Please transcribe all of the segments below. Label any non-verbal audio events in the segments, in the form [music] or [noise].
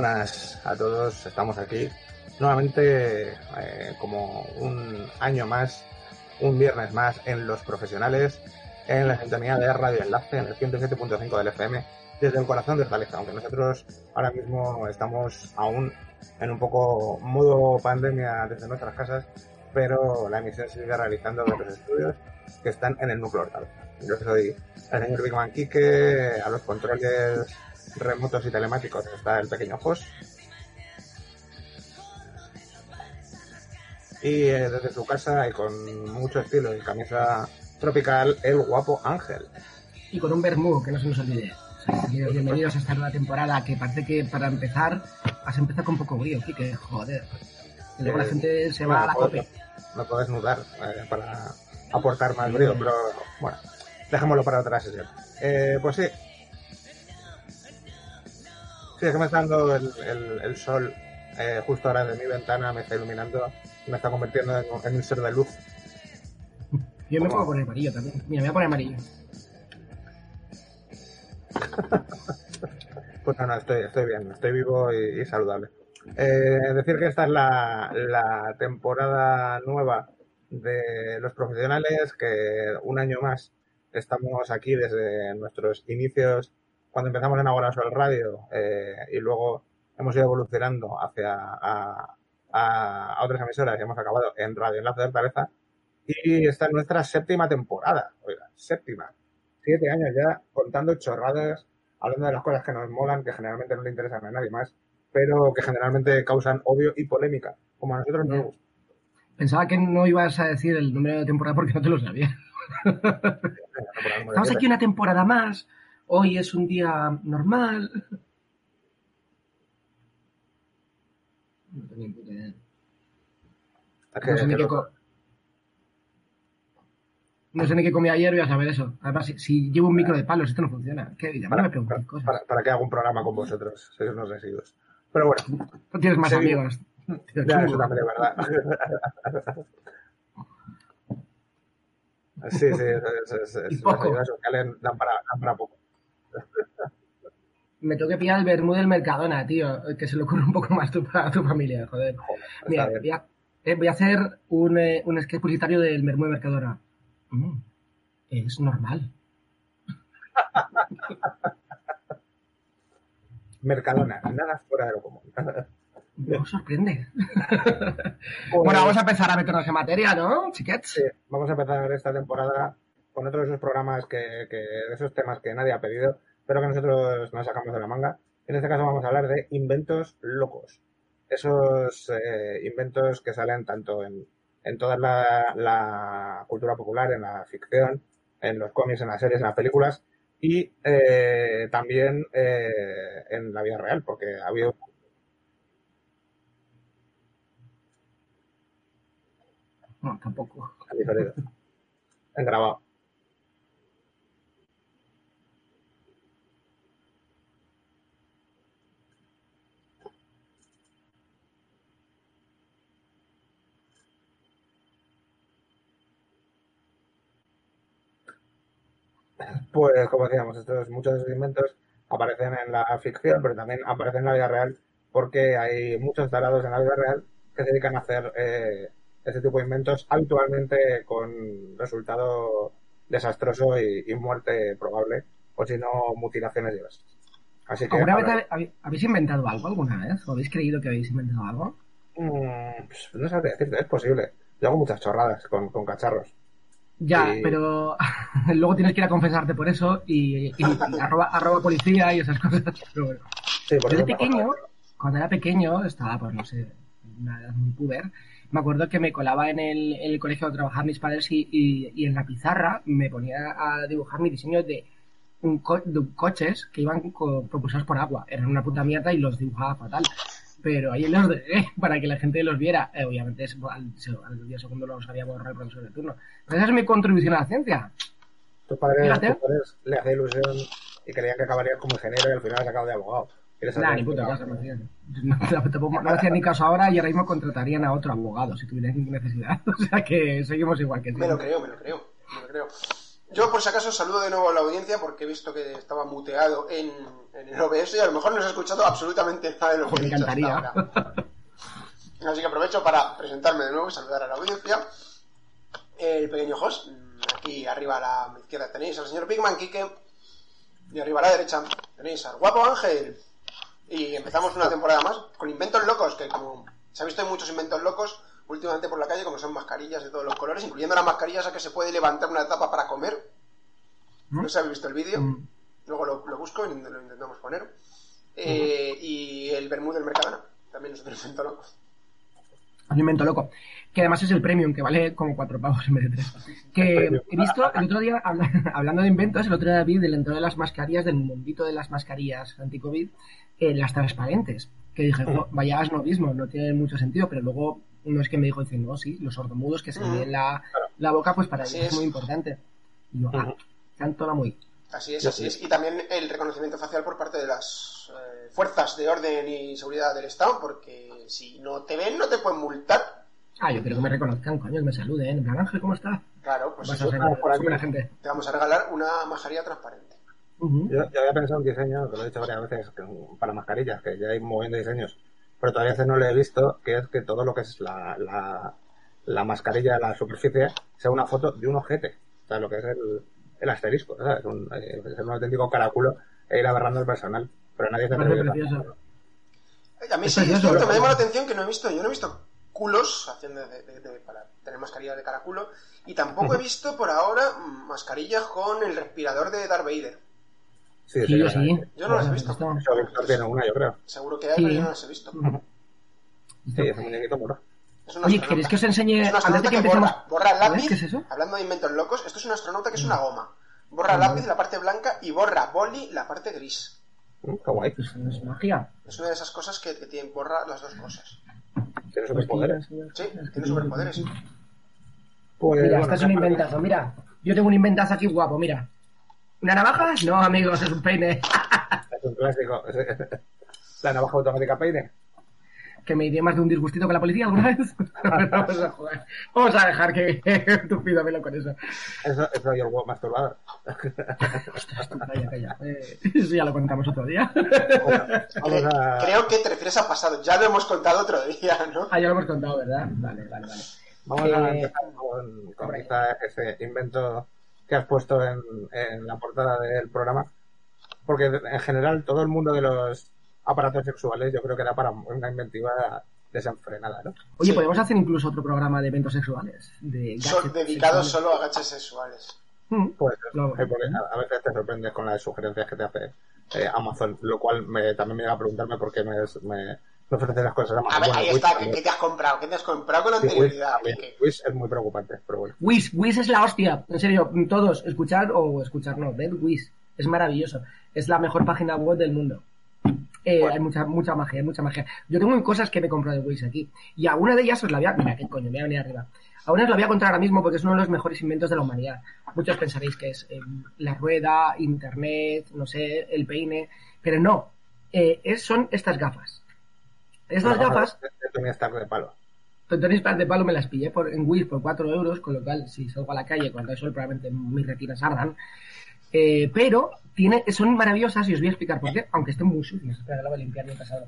Buenas a todos, estamos aquí nuevamente eh, como un año más, un viernes más en Los Profesionales, en la sintonía de Radio Enlace, en el 107.5 del FM, desde el corazón de Hortaleza, aunque nosotros ahora mismo estamos aún en un poco modo pandemia desde nuestras casas, pero la emisión se sigue realizando en los estudios que están en el núcleo Hortaleza. Yo soy el señor Bigman Quique, a los controles remotos y telemáticos está el pequeño Jos. Y eh, desde su casa y con mucho estilo y camisa tropical, el guapo Ángel. Y con un vermú, que no se nos olvide. bienvenidos a esta nueva temporada que parece que para empezar has empezado con poco brío, Kike, joder. Y luego la Eh, gente se bueno, va a la puedo- cope. No puedo desnudar eh, para aportar más brío, pero bueno, dejémoslo para otra sesión. Eh, pues sí. Sí, es que me está dando el, el- el sol eh, justo ahora de mi ventana, me está iluminando y me está convirtiendo en, en un ser de luz. Yo me puedo poner amarillo también. Mira, me voy a poner amarillo. [laughs] Pues no, no, estoy, estoy bien, estoy vivo y, y saludable. Eh, decir que esta es la, la temporada nueva de los profesionales, que un año más estamos aquí desde nuestros inicios, cuando empezamos en Ahora Sol Radio, eh, y luego hemos ido evolucionando hacia a, a- a otras emisoras y hemos acabado en Radio Enlace de Hortaleza. Y esta es nuestra séptima temporada, oiga, séptima. Siete años ya contando chorradas hablando de las cosas que nos molan, que generalmente no le interesan a nadie más, pero que generalmente causan odio y polémica, como a nosotros nos gusta. Pensaba que no ibas a decir el número de temporada porque no te lo sabía. Estamos aquí una temporada más. Hoy es un día normal. No tengo ni puta idea. No sé ni qué co- No sé ni qué comí ayer, voy a saber eso. Además, si, si llevo un micro de palos, esto no funciona. ¿Qué vida? No para, me preguntes para, cosas. para- para que haga un programa con vosotros, sois unos residuos. Pero bueno, No tienes más amigos. Tío, [laughs] ya, eso también es verdad. [laughs] Sí, sí, es, es, es, poco. ayudas sociales dan para, dan para poco. Me tengo que pillar el vermú del Mercadona, tío. Que se le ocurre un poco más tu, a tu familia, joder. Joder, Mira, voy a, eh, voy a hacer un, eh, un sketch publicitario del vermú de Mercadona. Mm, es normal. Mercadona, nada fuera de lo común. No sorprende. Bueno, vamos a empezar a meternos en materia, ¿no, chiquets? Sí, vamos a empezar esta temporada con otro de esos programas que, que de esos temas que nadie ha pedido, pero que nosotros nos sacamos de la manga. En este caso vamos a hablar de inventos locos. Esos eh, inventos que salen tanto en, en toda la, la cultura popular, en la ficción, en los cómics, en las series, en las películas y eh, también eh, en la vida real, porque ha habido No, tampoco. [laughs] En grabado. Pues, como decíamos, estos, muchos de estos inventos aparecen en la ficción, pero también aparecen en la vida real, porque hay muchos tarados en la vida real que se dedican a hacer eh, este tipo de inventos, habitualmente con resultado desastroso y, y muerte probable, o si no, mutilaciones diversas. Así que, ¿Alguna vez habe- habéis inventado algo alguna vez? ¿O habéis creído que habéis inventado algo? Mm, pues, no sabría decirte, es posible. Yo hago muchas chorradas con, con cacharros. Ya, Sí. pero [laughs] luego tienes que ir a confesarte por eso y, y arroba, arroba policía y esas cosas. [laughs] Pero bueno. Sí, Yo de pequeño, cuando era pequeño, estaba, pues no sé, una edad muy puber, me acuerdo que me colaba en el, en el colegio donde trabajaban mis padres y, y- y en la pizarra me ponía a dibujar mi diseño de, un co- de coches que iban co- propulsados por agua. Eran una puta mierda y los dibujaba fatal. Pero ahí los dejé [laughs] para que la gente los viera. Eh, obviamente es- al, al día segundo los había borrado el profesor de turno. Pero esa es mi contribución a la ciencia. Tus padres, tus padres le hacía ilusión y creían que acabarías como ingeniero y al final has acabado de abogado. ¿Quieres Nah, ni puta caso, [laughs] no. No, no hacían ni caso ahora y ahora mismo contratarían a otro abogado si tuvieran necesidad. [laughs] O sea que seguimos igual que Me lo creo, me lo creo, me lo creo. Yo, por si acaso, saludo de nuevo a la audiencia porque he visto que estaba muteado en, en el OBS y a lo mejor no se ha escuchado absolutamente nada de lo que he me dicho hasta ahora. Así que aprovecho para presentarme de nuevo y saludar a la audiencia. El pequeño host, aquí arriba a la izquierda tenéis al señor Bigman Kike y arriba a la derecha tenéis al guapo Ángel. Y empezamos una temporada más con inventos locos, que como se ha visto hay muchos inventos locos últimamente por la calle, como son mascarillas de todos los colores, incluyendo las mascarillas a que se puede levantar una tapa para comer. No sé si habéis visto el vídeo. Mm. Luego lo, lo busco y lo intentamos poner. Eh, Y el Bermud del Mercadona. También es otro invento loco. Un invento loco. Que además es el premium, que vale como cuatro pavos en vez de tres. Que [laughs] he visto el otro día, habla- [laughs] hablando de inventos, el otro día vi del dentro de las mascarillas, del mundito de las mascarillas anti-COVID, eh, las transparentes. Que dije, "Jo, vaya asnovismo, no tiene mucho sentido, pero luego uno es que me dijo, dice, no, sí, los sordomudos que se ven la, la boca, pues para Así ellos es es. muy importante. Y yo, ah, Ujú. canto la muy. Así es, así sí. es. Y también el reconocimiento facial por parte de las eh, fuerzas de orden y seguridad del Estado, porque si no te ven, no te pueden multar. Ah, yo quiero que me reconozcan, coño, que me saluden. En plan, Ángel, ¿cómo estás? Claro, pues Vas eso, a ser ah, por aquí. buena gente. te vamos a regalar una mascarilla transparente. Ujú. Yo, yo había pensado un diseño, que lo he dicho varias veces, que para mascarillas, que ya hay un montón de diseños, pero todavía no lo he visto, que es que todo lo que es la, la, la mascarilla, la superficie, sea una foto de un ojete. O sea, lo que es el, el asterisco, ¿sabes? Un, eh, es un auténtico caraculo e ir aberrando el personal. Pero nadie se parece a mí sí, es cierto, me llama la atención que no he visto, yo no he visto culos haciendo de, de- de- para tener mascarillas de caraculo y tampoco he [laughs] visto por ahora mascarillas con el respirador de Darth Vader. Sí, Sí, yo sí, sí. Yo no las he visto. una, yo creo. Seguro que hay, Sí. pero yo no las he visto. Sí, muñequito. Es un Oye, astronauta. ¿queréis que os enseñe Es un antes de astronauta que que empecemos? borra, borra el ¿Sabes lápiz. qué es eso? Hablando de inventos locos, esto es un astronauta que es una goma. Borra el lápiz, la parte blanca, y borra boli, la parte gris. Mm, Qué guay. Pues es magia. Es una de esas cosas que, que tiene, borra las dos cosas. Tiene superpoderes. Sí, tiene superpoderes. Pues, Mira, bueno, este es un inventazo, mira. Yo tengo un inventazo aquí guapo, mira. ¿Una navaja? No, amigos, es un peine. [laughs] Es un clásico. [laughs] La navaja automática peine. Que me dio más de un disgustito con la policía alguna vez. [laughs] Vamos a jugar. Vamos a dejar que tú pídamelo con eso. Eso, eso y el huevo masturbador. Ostras, tú, calla, calla. Eh, eso ya lo contamos otro día. Vamos a... Creo que te refieres a pasado. Ya lo hemos contado otro día, ¿no? Ah, ya lo hemos contado, ¿verdad? Vale, vale, vale. Vamos a Eh, empezar con, con ese invento que has puesto en, en la portada del programa. Porque en general todo el mundo de los aparatos sexuales yo creo que era para una inventiva desenfrenada, ¿no? Oye, Sí. podemos hacer incluso otro programa de eventos sexuales. De Son dedicados sexuales. solo a gaches sexuales. Mm. Pues Lo- eh, porque a, a veces te sorprendes con las sugerencias que te hace eh, Amazon, lo cual me, también me llega a preguntarme por qué me, me, me ofrece las cosas Amazon. A ver, Bueno, ahí Wish está. ¿Qué, te has comprado? ¿Qué te has comprado con Sí, Wish anterioridad? Pique? Wish es muy preocupante, pero bueno. Whis, Whis es la hostia. En serio, todos, escuchar o escuchar, no, ver Whis. Es maravilloso. Es la mejor página web del mundo. Eh, Bueno. Hay mucha, mucha magia, hay mucha magia. Yo tengo cosas que me he comprado de Whis aquí. Y alguna de ellas os la voy a... Mira, qué coño, me voy a venir arriba. A una os la voy a contar ahora mismo porque es uno de los mejores inventos de la humanidad. Muchos pensaréis que es eh, la rueda, internet, no sé, el peine. Pero no. Eh, es- son estas gafas. Estas Una gafas de- de Tony Stark de palo. Tontones Plan de palo me las pillé por, en Wish por 4 euros, con lo cual si salgo a la calle cuando hay sol probablemente mis retinas ardan. Eh, pero tiene, son maravillosas y os voy a explicar por qué, aunque estén muy sucias. Espera, que la voy a limpiar bien pasado.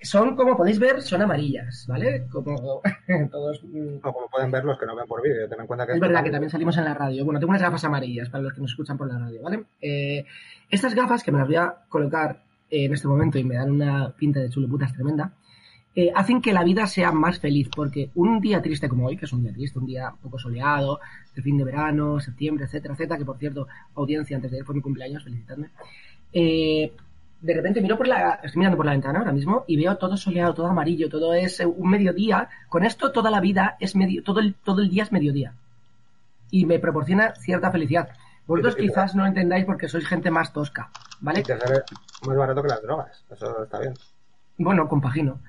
Son, como podéis ver, son amarillas, ¿vale? Como [laughs] todos... mm, O como pueden ver los que no ven por vídeo, ten en cuenta que es verdad que también salimos en la radio. Bueno, tengo unas gafas amarillas para los que nos escuchan por la radio, ¿vale? Eh, estas gafas, que me las voy a colocar eh, en este momento y me dan una pinta de chuleputas tremenda, eh, hacen que la vida sea más feliz, porque un día triste como hoy, que es un día triste, un día poco soleado, de fin de verano, septiembre, etcétera, etcétera, que por cierto, audiencia, antes de ayer fue mi cumpleaños, felicitadme. Eh, de repente miro por la, estoy mirando por la ventana ahora mismo y veo todo soleado, todo amarillo, todo es un mediodía. Con esto toda la vida es medio, todo el, todo el día es mediodía. Y me proporciona cierta felicidad. Vosotros quizás no entendáis porque sois gente más tosca, ¿vale? te sale más barato que las drogas. Eso está bien. Bueno, compagino.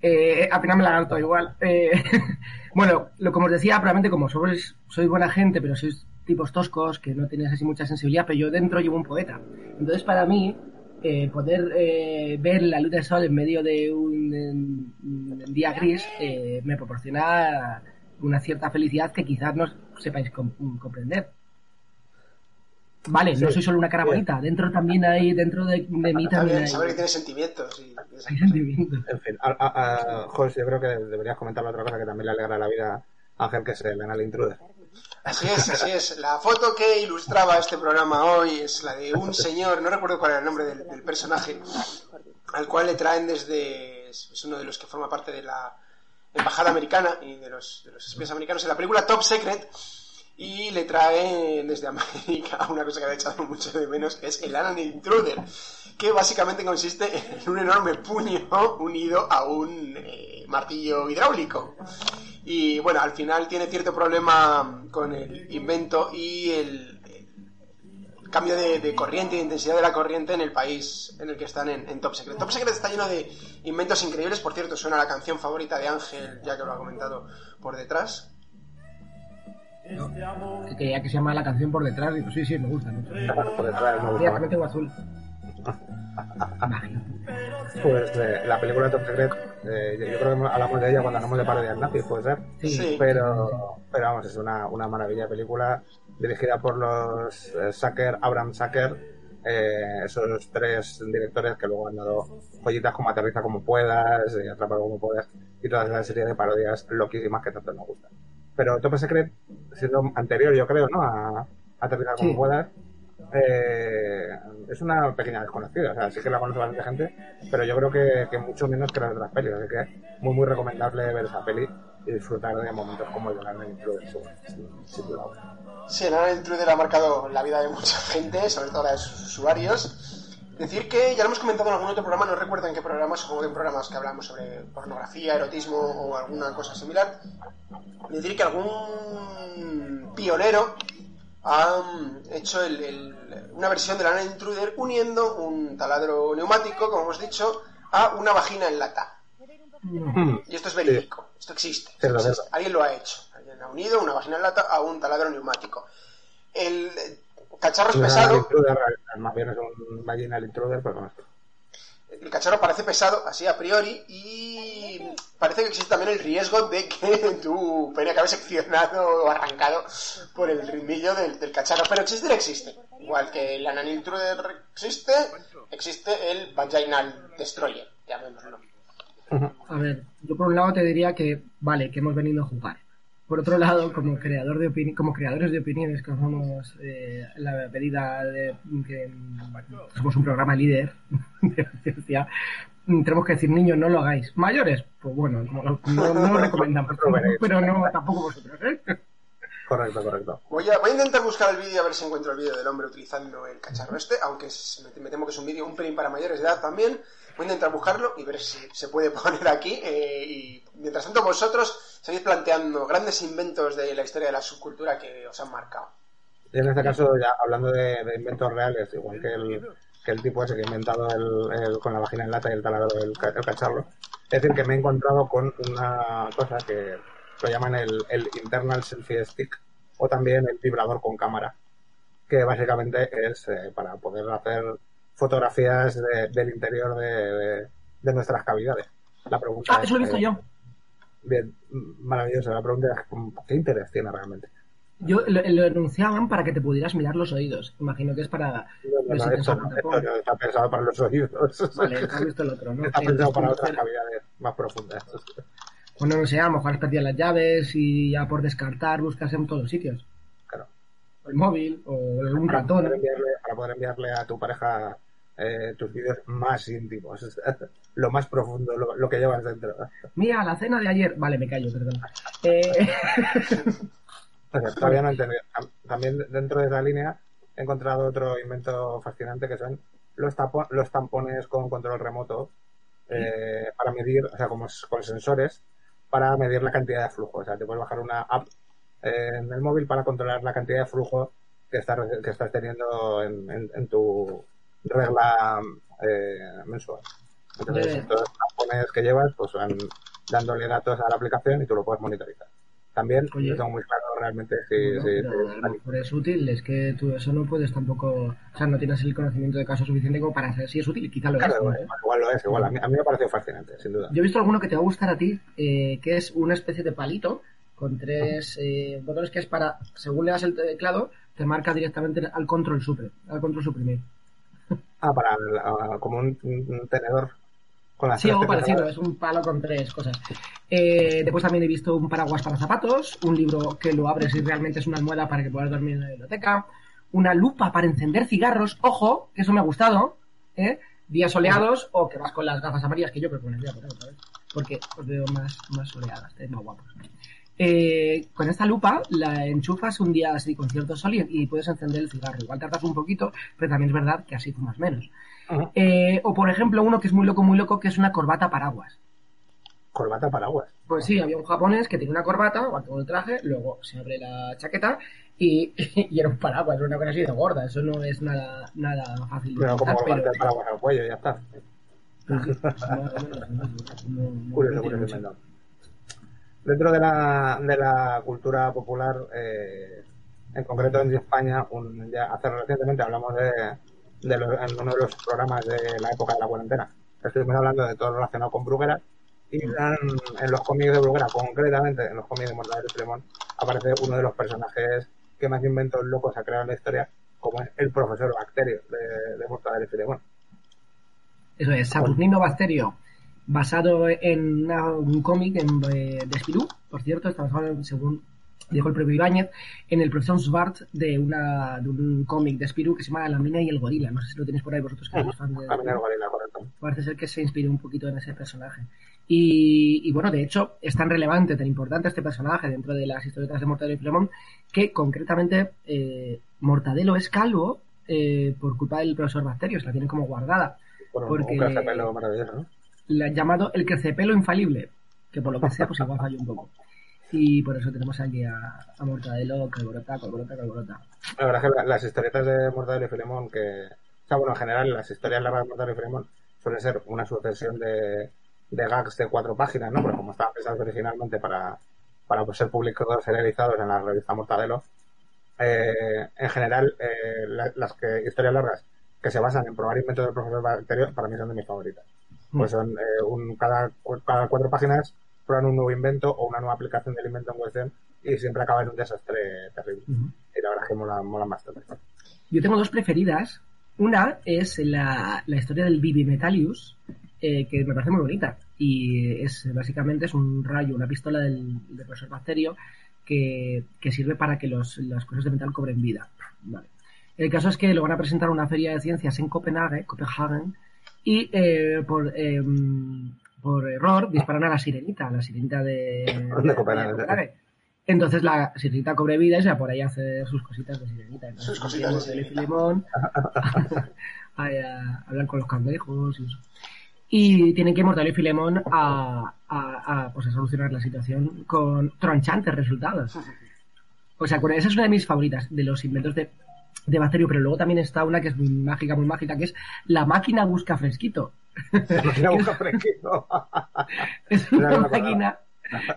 Eh, al final me la harto igual. Eh, [laughs] bueno, lo como os decía, probablemente como sois, sois buena gente, pero sois tipos toscos, que no tenéis así mucha sensibilidad, pero yo dentro llevo un poeta. Entonces, para mí, eh, poder eh, ver la luz del sol en medio de un, en- un día gris eh, me proporciona una cierta felicidad que quizás no sepáis com- comprender. Vale, Sí. no soy solo una cara bonita. Dentro también hay, dentro de, de mí también hay, saber que tiene sentimientos. Y, hay sentimientos. En fin, a, a, yo creo que deberías comentar otra cosa que también le alegra la vida a Ángel, que es el Anal Intruder. Así es, así es. La foto que ilustraba este programa hoy es la de un señor, no recuerdo cuál era el nombre del, del personaje, al cual le traen desde. Es uno de los que forma parte de la embajada americana y de los, de los espías americanos en la película Top Secret. Y le traen desde América [laughs] una cosa que he echado mucho de menos, que es el Alan Intruder, que básicamente consiste en un enorme puño [laughs] unido a un eh, martillo hidráulico. Y bueno, al final tiene cierto problema con el invento y el, cambio de, de corriente, de intensidad de la corriente en el país en el que están en Top Secret. Top Secret está lleno de inventos increíbles. Por cierto, suena la canción favorita de Ángel, ya que lo ha comentado por detrás. Que quería que se llama la canción por detrás. Digo, sí, sí, me gusta mucho. Por detrás me gusta tengo azul. [laughs] Pues eh, la película de Top Secret, eh, yo, creo que hablamos de ella cuando hablamos de parodias nazis, puede ser. Sí. Pero, pero vamos, es una, una maravilla de película dirigida por los eh, Sacker, Abraham Sacker, eh, esos tres directores que luego han dado joyitas como Aterriza como puedas, eh, Atrápalo como puedas, y toda esa serie de parodias loquísimas que tanto nos gustan. Pero Top Secret, siendo anterior, yo creo, ¿no? A Aterriza como Sí. puedas, eh, es una pequeña desconocida, o sea, sí que la conoce bastante gente, pero yo creo que, que mucho menos que las otras pelis, así que muy muy recomendable ver esa peli y disfrutar de momentos como el de la Intruder, sin, sin duda. Sí, el Intruder ha marcado la vida de mucha gente, sobre todo la de sus usuarios. Decir que ya lo hemos comentado en algún otro programa, no recuerdo en qué programa, supongo que en programas que hablamos sobre pornografía, erotismo o alguna cosa similar. Decir que algún pionero ha mm, hecho el- el- una versión del Alan Intruder uniendo un taladro neumático, como hemos dicho, a una vagina en lata. Y esto es verídico, esto existe. Sé. Alguien lo ha hecho. Alguien ha unido una vagina en lata a un taladro neumático. El cacharro es pesado, más bien es un vaginal intruder, pero con esto. el cacharro parece pesado, así a priori, y parece que existe también el riesgo de que [laughs] tu pene acabe seccionado o arrancado por el ritmillo del, del cacharro. Pero existir existe. Igual que el Anan Intruder existe, existe el Vaginal Destroyer, llamémoslo. A ver, yo por un lado te diría que, vale, que hemos venido a jugar. Por otro lado, como creador de opini- como creadores de opiniones que somos eh, la medida de que somos un programa líder [laughs] de la ciencia, tenemos que decir, niños, no lo hagáis. Mayores, pues bueno, no, no, no lo recomendamos, pero no tampoco vosotros, ¿eh? Correcto, correcto. Voy a, voy a intentar buscar el vídeo a ver si encuentro el vídeo del hombre utilizando el cacharro este, aunque es- me, me temo que es un vídeo un pelín para mayores de edad también. Voy a intentar buscarlo y ver si se puede [laughs] poner aquí. eh, y mientras tanto vosotros seguís planteando grandes inventos de la historia de la subcultura que os han marcado. Y en este caso, ya hablando de, de inventos reales, igual que el, que el tipo ese que ha inventado el, el- con la vagina en lata y el taladro el cacharro, es decir, que me he encontrado con una cosa que lo llaman el, el internal selfie stick o también el vibrador con cámara, que básicamente es eh, para poder hacer fotografías de- del interior de, de- de nuestras cavidades. La pregunta Ah, es, eso lo he visto eh, yo. Bien, maravilloso. La pregunta es, ¿qué interés tiene realmente? Yo lo, lo enunciaban para que te pudieras mirar los oídos. Imagino que es para... No, no, no, esto, está pensado para los oídos. [laughs] Vale, has visto el otro, ¿no? Está pensado para otras cavidades más profundas. Bueno, no sé, a lo mejor has perdido las llaves y ya por descartar buscas en todos los sitios. Claro. O el móvil, o Para ratón. poder, enviarle, para poder enviarle a tu pareja eh, tus vídeos más íntimos. [laughs] Lo más profundo, lo, lo que llevas dentro. Mira, la cena de ayer. Vale, me callo, perdón. Eh, [laughs] O sea, todavía no he [laughs] entendido. Tam- También dentro de esa línea he encontrado otro invento fascinante que son los, tapo- los tampones con control remoto eh, para medir, o sea, como con sensores, para medir la cantidad de flujo. O sea, te puedes bajar una app eh, en el móvil para controlar la cantidad de flujo que estás, que estás teniendo en, en- en tu regla eh, mensual. Entonces, Bien. estos tampones que llevas, pues van dándole datos a la aplicación y tú lo puedes monitorizar. También Oye. no tengo muy claro realmente si, no, si- pero si- a lo mejor es útil, es que tú eso no puedes tampoco. O sea, no tienes el conocimiento de caso suficiente como para saber si es útil. Quizá lo es. Igual, igual lo es, igual. A mí, a mí me ha parecido fascinante, sin duda. Yo he visto alguno que te va a gustar a ti, eh, que es una especie de palito con tres eh, botones que es para, según le das el teclado, te marca directamente al control supre, al control suprimir. Ah, para la- como un, un tenedor con las Sí, algo parecido, es un palo con tres cosas. Eh, después también he visto un paraguas para zapatos, un libro que lo abres y realmente es una almohada para que puedas dormir en la biblioteca, una lupa para encender cigarros, ojo, que eso me ha gustado, ¿eh? días soleados o que vas con las gafas amarillas, que yo creo que me las voy a poner otra vez, porque os veo más, más soleadas, estáis más guapos. Eh, con esta lupa la enchufas un día así con cierto sol y, y puedes encender el cigarro. Igual tardas un poquito, pero también es verdad que así fumas menos. Eh, o por ejemplo, uno que es muy loco, muy loco, que es una corbata paraguas. Corbata paraguas. Pues sí, había un japonés que tenía una corbata, o el traje, luego se abre la chaqueta y, y era un paraguas, una cosa así de gorda. Eso no es nada, nada fácil Pero como colgarte el paraguas al cuello ya está. pero Curioso, curioso. Dentro de la, de la cultura popular, eh, en concreto en España, un, ya hace recientemente hablamos de, de los- en uno de los programas de la época de la cuarentena. Estuvimos hablando de todo relacionado con Bruguera y en, en los cómics de Bruguera, concretamente en los cómics de Mortadelo y Filemón, aparece uno de los personajes que más inventos locos ha creado en la historia, como es el profesor Bacterio de, de Mortadelo y Filemón. Eso es, Saturnino Bacterio, basado en una- un cómic en, eh, de Spirou, por cierto, está basado, según dijo el propio Ibáñez, en el profesor Svart de, una, de un cómic de Spirou que se llama La mina y el gorila. No sé si lo tenéis por ahí vosotros que sois fans de... Caminar Gorila, correcto. Parece ser que se inspiró un poquito en ese personaje. Y, y bueno, de hecho, es tan relevante, tan importante este personaje dentro de las historietas de Mortadelo y Filemón que concretamente eh, Mortadelo es calvo eh, por culpa del profesor Bacterio, se la tiene como guardada. Un, Porque- un maravilloso, ¿no? Han llamado el crecepelo infalible, que por lo que sea, pues igual falló un poco. Y por eso tenemos aquí a, Mortadelo, Calborota, Calborota, Calborota. La verdad es que la- las historietas de Mortadelo y Filemón, que. O sea, bueno, en general, las historias largas de Mortadelo y Filemón suelen ser una sucesión de, gags de cuatro páginas, ¿no? Pero como estaban pensados originalmente para, para pues, ser publicados serializados en la revista Mortadelo, eh, en general, eh, la- las que, historias largas que se basan en probar inventos del profesor Bacterio, para mí son de mis favoritas. Pues son eh, un, cada, cada cuatro páginas prueban un nuevo invento o una nueva aplicación del invento en cuestión y siempre acaba en un desastre terrible. Ujú. Y la verdad es que molan, molan bastante. Yo tengo dos preferidas. Una es la, la historia del Bibimetalius, eh, que me parece muy bonita. Y es básicamente es un rayo, una pistola del, del profesor Bacterio que, que sirve para que los, las cosas de metal cobren vida. Vale. El caso es que lo van a presentar a una feria de ciencias en Copenhague, Copenhagen, y eh, por, eh, por error disparan a la sirenita, a la sirenita de, [laughs] De Copenhague. Entonces la sirenita cobre vida y se va por ahí a hacer sus cositas de sirenita. Entonces, Sus cositas de sirenita. Filemón, [laughs] a, a hablar con los cangrejos y eso. Y tienen que ir Mortadelo y Filemón a, a, a, pues a solucionar la situación con tronchantes resultados. O sea, esa es una de mis favoritas, de los inventos de, de Bacterio, pero luego también está una que es muy mágica, muy mágica, que es la máquina busca fresquito. Máquina [laughs] busca fresquito. [laughs] Es una no máquina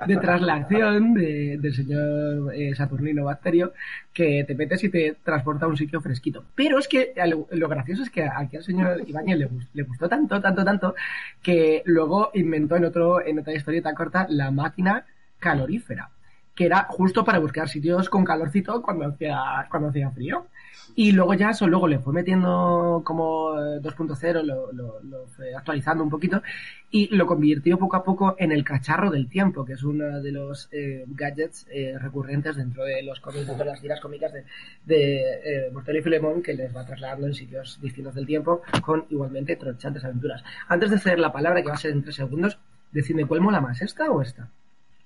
de traslación de- del señor eh, Saturnino Bacterio que te metes y te transporta a un sitio fresquito. Pero es que lo, lo gracioso es que aquí al señor [laughs] Ibáñez le, le gustó tanto, tanto, tanto, que luego inventó en, otro, en otra historieta corta la máquina calorífera, que era justo para buscar sitios con calorcito cuando hacía, cuando hacía frío. Y luego ya eso, luego le fue metiendo como eh, 2.0, lo, lo, lo fue actualizando un poquito y lo convirtió poco a poco en el cacharro del tiempo, que es uno de los eh, gadgets eh, recurrentes dentro de los cómics, dentro de las tiras cómicas de, de eh, Mortadelo y Filemón, que les va trasladando en sitios distintos del tiempo con igualmente tronchantes aventuras. Antes de ceder la palabra, que va a ser en tres segundos, decidme cuál mola más, esta o esta,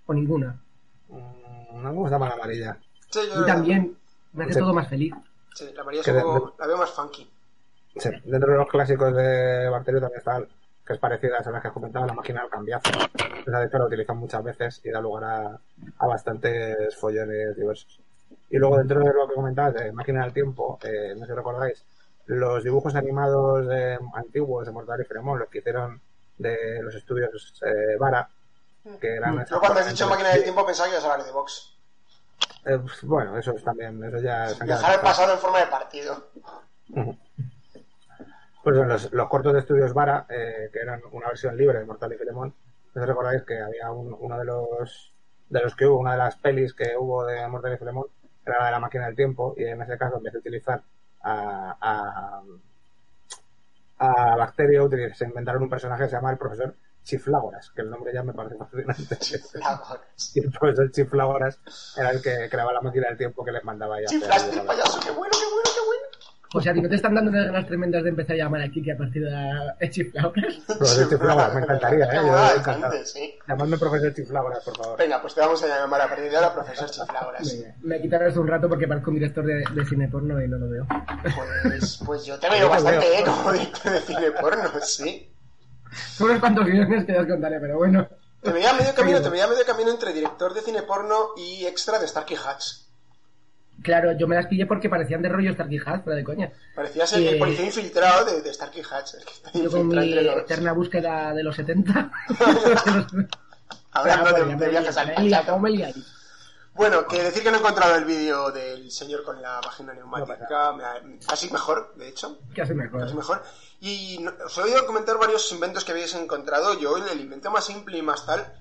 o ninguna. Mm, No me gusta más la amarilla. Sí, yo Y también me hace Sí. todo más feliz. Sí, la María es poco- la veo más funky. Sí, dentro de los clásicos de Bacterio también está, que es parecida a las que has comentado, la máquina del cambiazo. Esa de hecho la utilizan muchas veces y da lugar a, a bastantes follones diversos. Y luego dentro de lo que comentabas de máquina del tiempo, eh, no sé si recordáis, los dibujos animados antiguos de Mortadelo y Filemón, los que hicieron de los estudios eh, Vara, que eran... Mm. Yo cuando has dicho máquina del tiempo pensaba que ibas a hablar de Vox. Eh, pues, bueno, eso es también, eso ya... atrás. pasado en forma de partido. [laughs] Pues los, los cortos de estudios Vara, eh, que eran una versión libre de Mortal y Filemón. No recordáis que había un- uno de los de los que hubo, una de las pelis que hubo de Mortal y Filemón, era la de la máquina del tiempo, y en ese caso, en vez de utilizar a, a, a Bacterio, se inventaron un personaje que se llama el profesor Chiflágoras, que el nombre ya me parece fascinante. Chiflágoras. [laughs] Y el profesor Chiflágoras era el que creaba la máquina del tiempo que les mandaba ya. Chiflaste, payaso, qué bueno, qué bueno, qué bueno. O sea, ¿a ti no te están dando unas ganas tremendas de empezar a llamar a Kiki a partir de la [laughs] chiflágoras? Profesor Chiflágoras, me encantaría, ¿eh? Yo Ah, encantado. grande, sí. Llamadme profesor Chiflágoras, por favor. Venga, pues te vamos a llamar a partir de ahora profesor Chiflágoras. Venga, Me quitarás un rato porque parezco un director de, de cine porno y no lo veo. Pues, pues yo te veo bastante, ¿eh? Como director de cine porno, sí. Son unos cuantos guiones que ya os contaré, pero bueno. Te veía medio camino, te veía medio camino entre director de cine porno y extra de Starkey Hatch. Claro, yo me las pillé porque parecían de rollo Starkey Hatch, fuera de coña. Parecías el, el Eh, policía infiltrado de, de Starkey Hatch, el que está Yo con mi los... eterna búsqueda de los 70. [laughs] [laughs] Hablando de, de viajes al pasado. Bueno, que decir que no he encontrado el vídeo del señor con la vagina neumática, me ha- casi mejor, de hecho, Casi me acuerdo. casi mejor. Y no- os he oído comentar varios inventos que habéis encontrado. Yo, el, el invento más simple y más tal,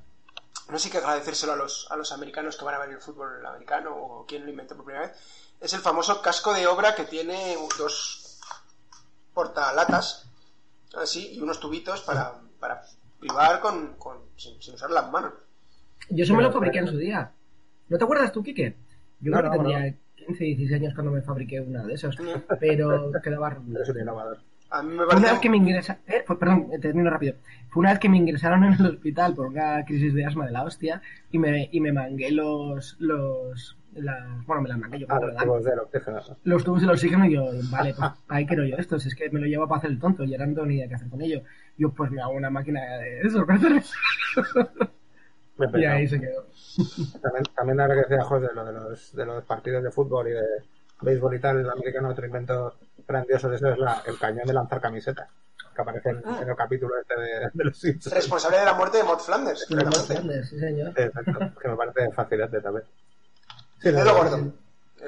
no sé qué agradecérselo a los, a los americanos que van a ver el fútbol americano o quien lo inventó por primera vez, es el famoso casco de obra que tiene dos portalatas, así, y unos tubitos para, para privar con, con- sin, sin usar las manos. Yo eso me lo fabriqué en su día. ¿No te acuerdas tú, Quique? Yo No, creo que no, tendría 15, 16 años cuando me fabriqué uno de esos. Pero [laughs] quedaba regular. A mí me una vez que me ingresaron, perdón, eh, termino rápido. Fue una vez que me ingresaron en el hospital por una crisis de asma de la hostia y me, y me mangué los, los, las, bueno, me las mangué yo, Ah, los tubos del oxígeno. los tubos del oxígeno y yo, vale, pues [laughs] ahí quiero yo estos, es que me lo llevo para hacer el tonto y ahora no tengo ni idea qué hacer con ello. Yo pues me hago una máquina de Bien y ahí se quedó. [laughs] También, también ahora que decía José, lo de los, de los partidos de fútbol y de béisbol y tal, el americano otro invento grandioso de eso es la, el cañón de lanzar camisetas, que aparece en, en el capítulo este de, de los Simpsons. Responsable de la muerte de Maud Flanders, claramente. Sí, señor. Exacto, que me parece fascinante también. Sí, El la dedo gordo.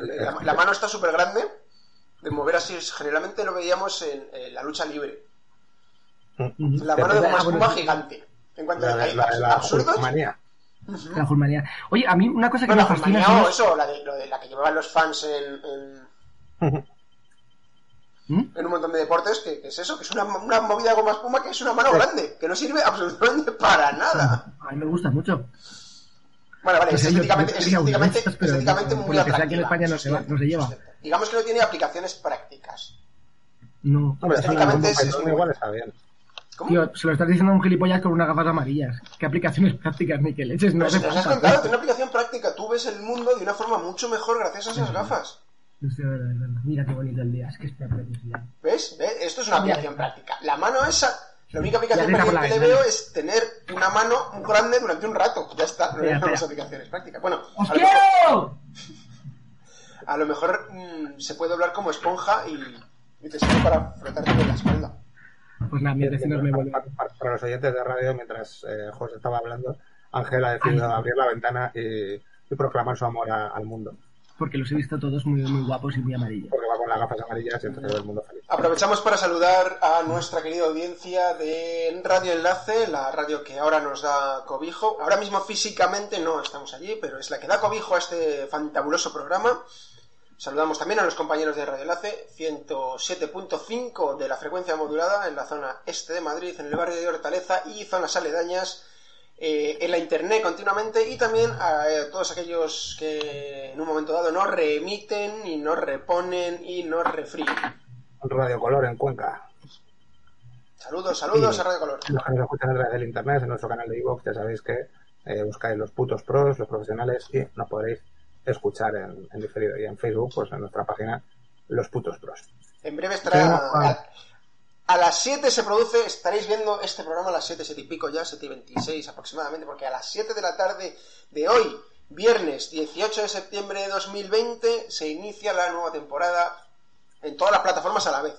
La, la mano está súper grande. De mover así, generalmente lo veíamos en, en la lucha libre. Ujú. La mano de Ah, bueno, espuma gigante. En cuanto La, a de- la, de la absurdos. La Hulkmanía. Oye, a mí una cosa que Bueno, me fascina Hulkmanía son o los- eso, la de, lo de la que llevaban los fans en, en, [laughs] ¿Mm? en un montón de deportes, que, que es eso, que es una, una movida de goma espuma que es una mano grande, que no sirve absolutamente para nada. [laughs] A mí me gusta mucho. Bueno, vale, Pues es estéticamente, es estéticamente, estéticamente muy sea aquí en atractiva. España no se es va- no se lleva. Digamos que no tiene aplicaciones prácticas. No. Hombre, Estéticamente eso es- no, igual está bien. ¿Cómo? Tío, se lo estás diciendo a un gilipollas con unas gafas amarillas. ¿Qué aplicaciones [laughs] prácticas ni que leches? No hace te lo has una aplicación práctica. Tú ves el mundo de una forma mucho mejor gracias a esas gafas. Hostia, es verdad, verdad. Mira qué bonito el día. Es que es una preciosidad. ¿Ves? ¿Ves? Esto es una aplicación práctica. La mano esa, la única aplicación práctica que le veo es tener una mano grande durante un rato. Ya está, no más espera. aplicaciones prácticas. Bueno, ¡Os a lo mejor, [laughs] a lo mejor, mm, se puede doblar como esponja y, y te sirve para frotarte con la espalda. Pues nada, mis vecinos [laughs] me Para, vuelven. para- para los oyentes de radio, mientras eh, José estaba hablando, Ángel ha decidido Ay. abrir la ventana y, y proclamar su amor a- al mundo. Porque los he visto todos muy, muy guapos y muy amarillos. Porque va con las gafas amarillas y entonces el mundo feliz. Aprovechamos para saludar a nuestra querida audiencia de Radio Enlace, la radio que ahora nos da cobijo. Ahora mismo físicamente no estamos allí, pero es la que da cobijo a este fantabuloso programa. Saludamos también a los compañeros de Radio Enlace, 107.5 de la frecuencia modulada en la zona este de Madrid, en el barrio de Hortaleza y zonas aledañas, eh, en la internet continuamente y también a eh, todos aquellos que en un momento dado nos reemiten y nos reponen y nos refríen. Radio Color en Cuenca. Saludos, saludos a Radio Color. Los que nos escuchan a través del internet, en nuestro canal de iVoox, ya sabéis que eh, buscáis los putos pros, los profesionales, y nos podréis escuchar en, en diferido. Y en Facebook, pues en nuestra página, los putos pros. En breve estará. A, a las 7 se produce, estaréis viendo este programa a las 7, 7 y pico ya, 7 y 26 aproximadamente, porque a las 7 de la tarde de hoy, viernes 18 de septiembre de 2020, se inicia la nueva temporada en todas las plataformas a la vez.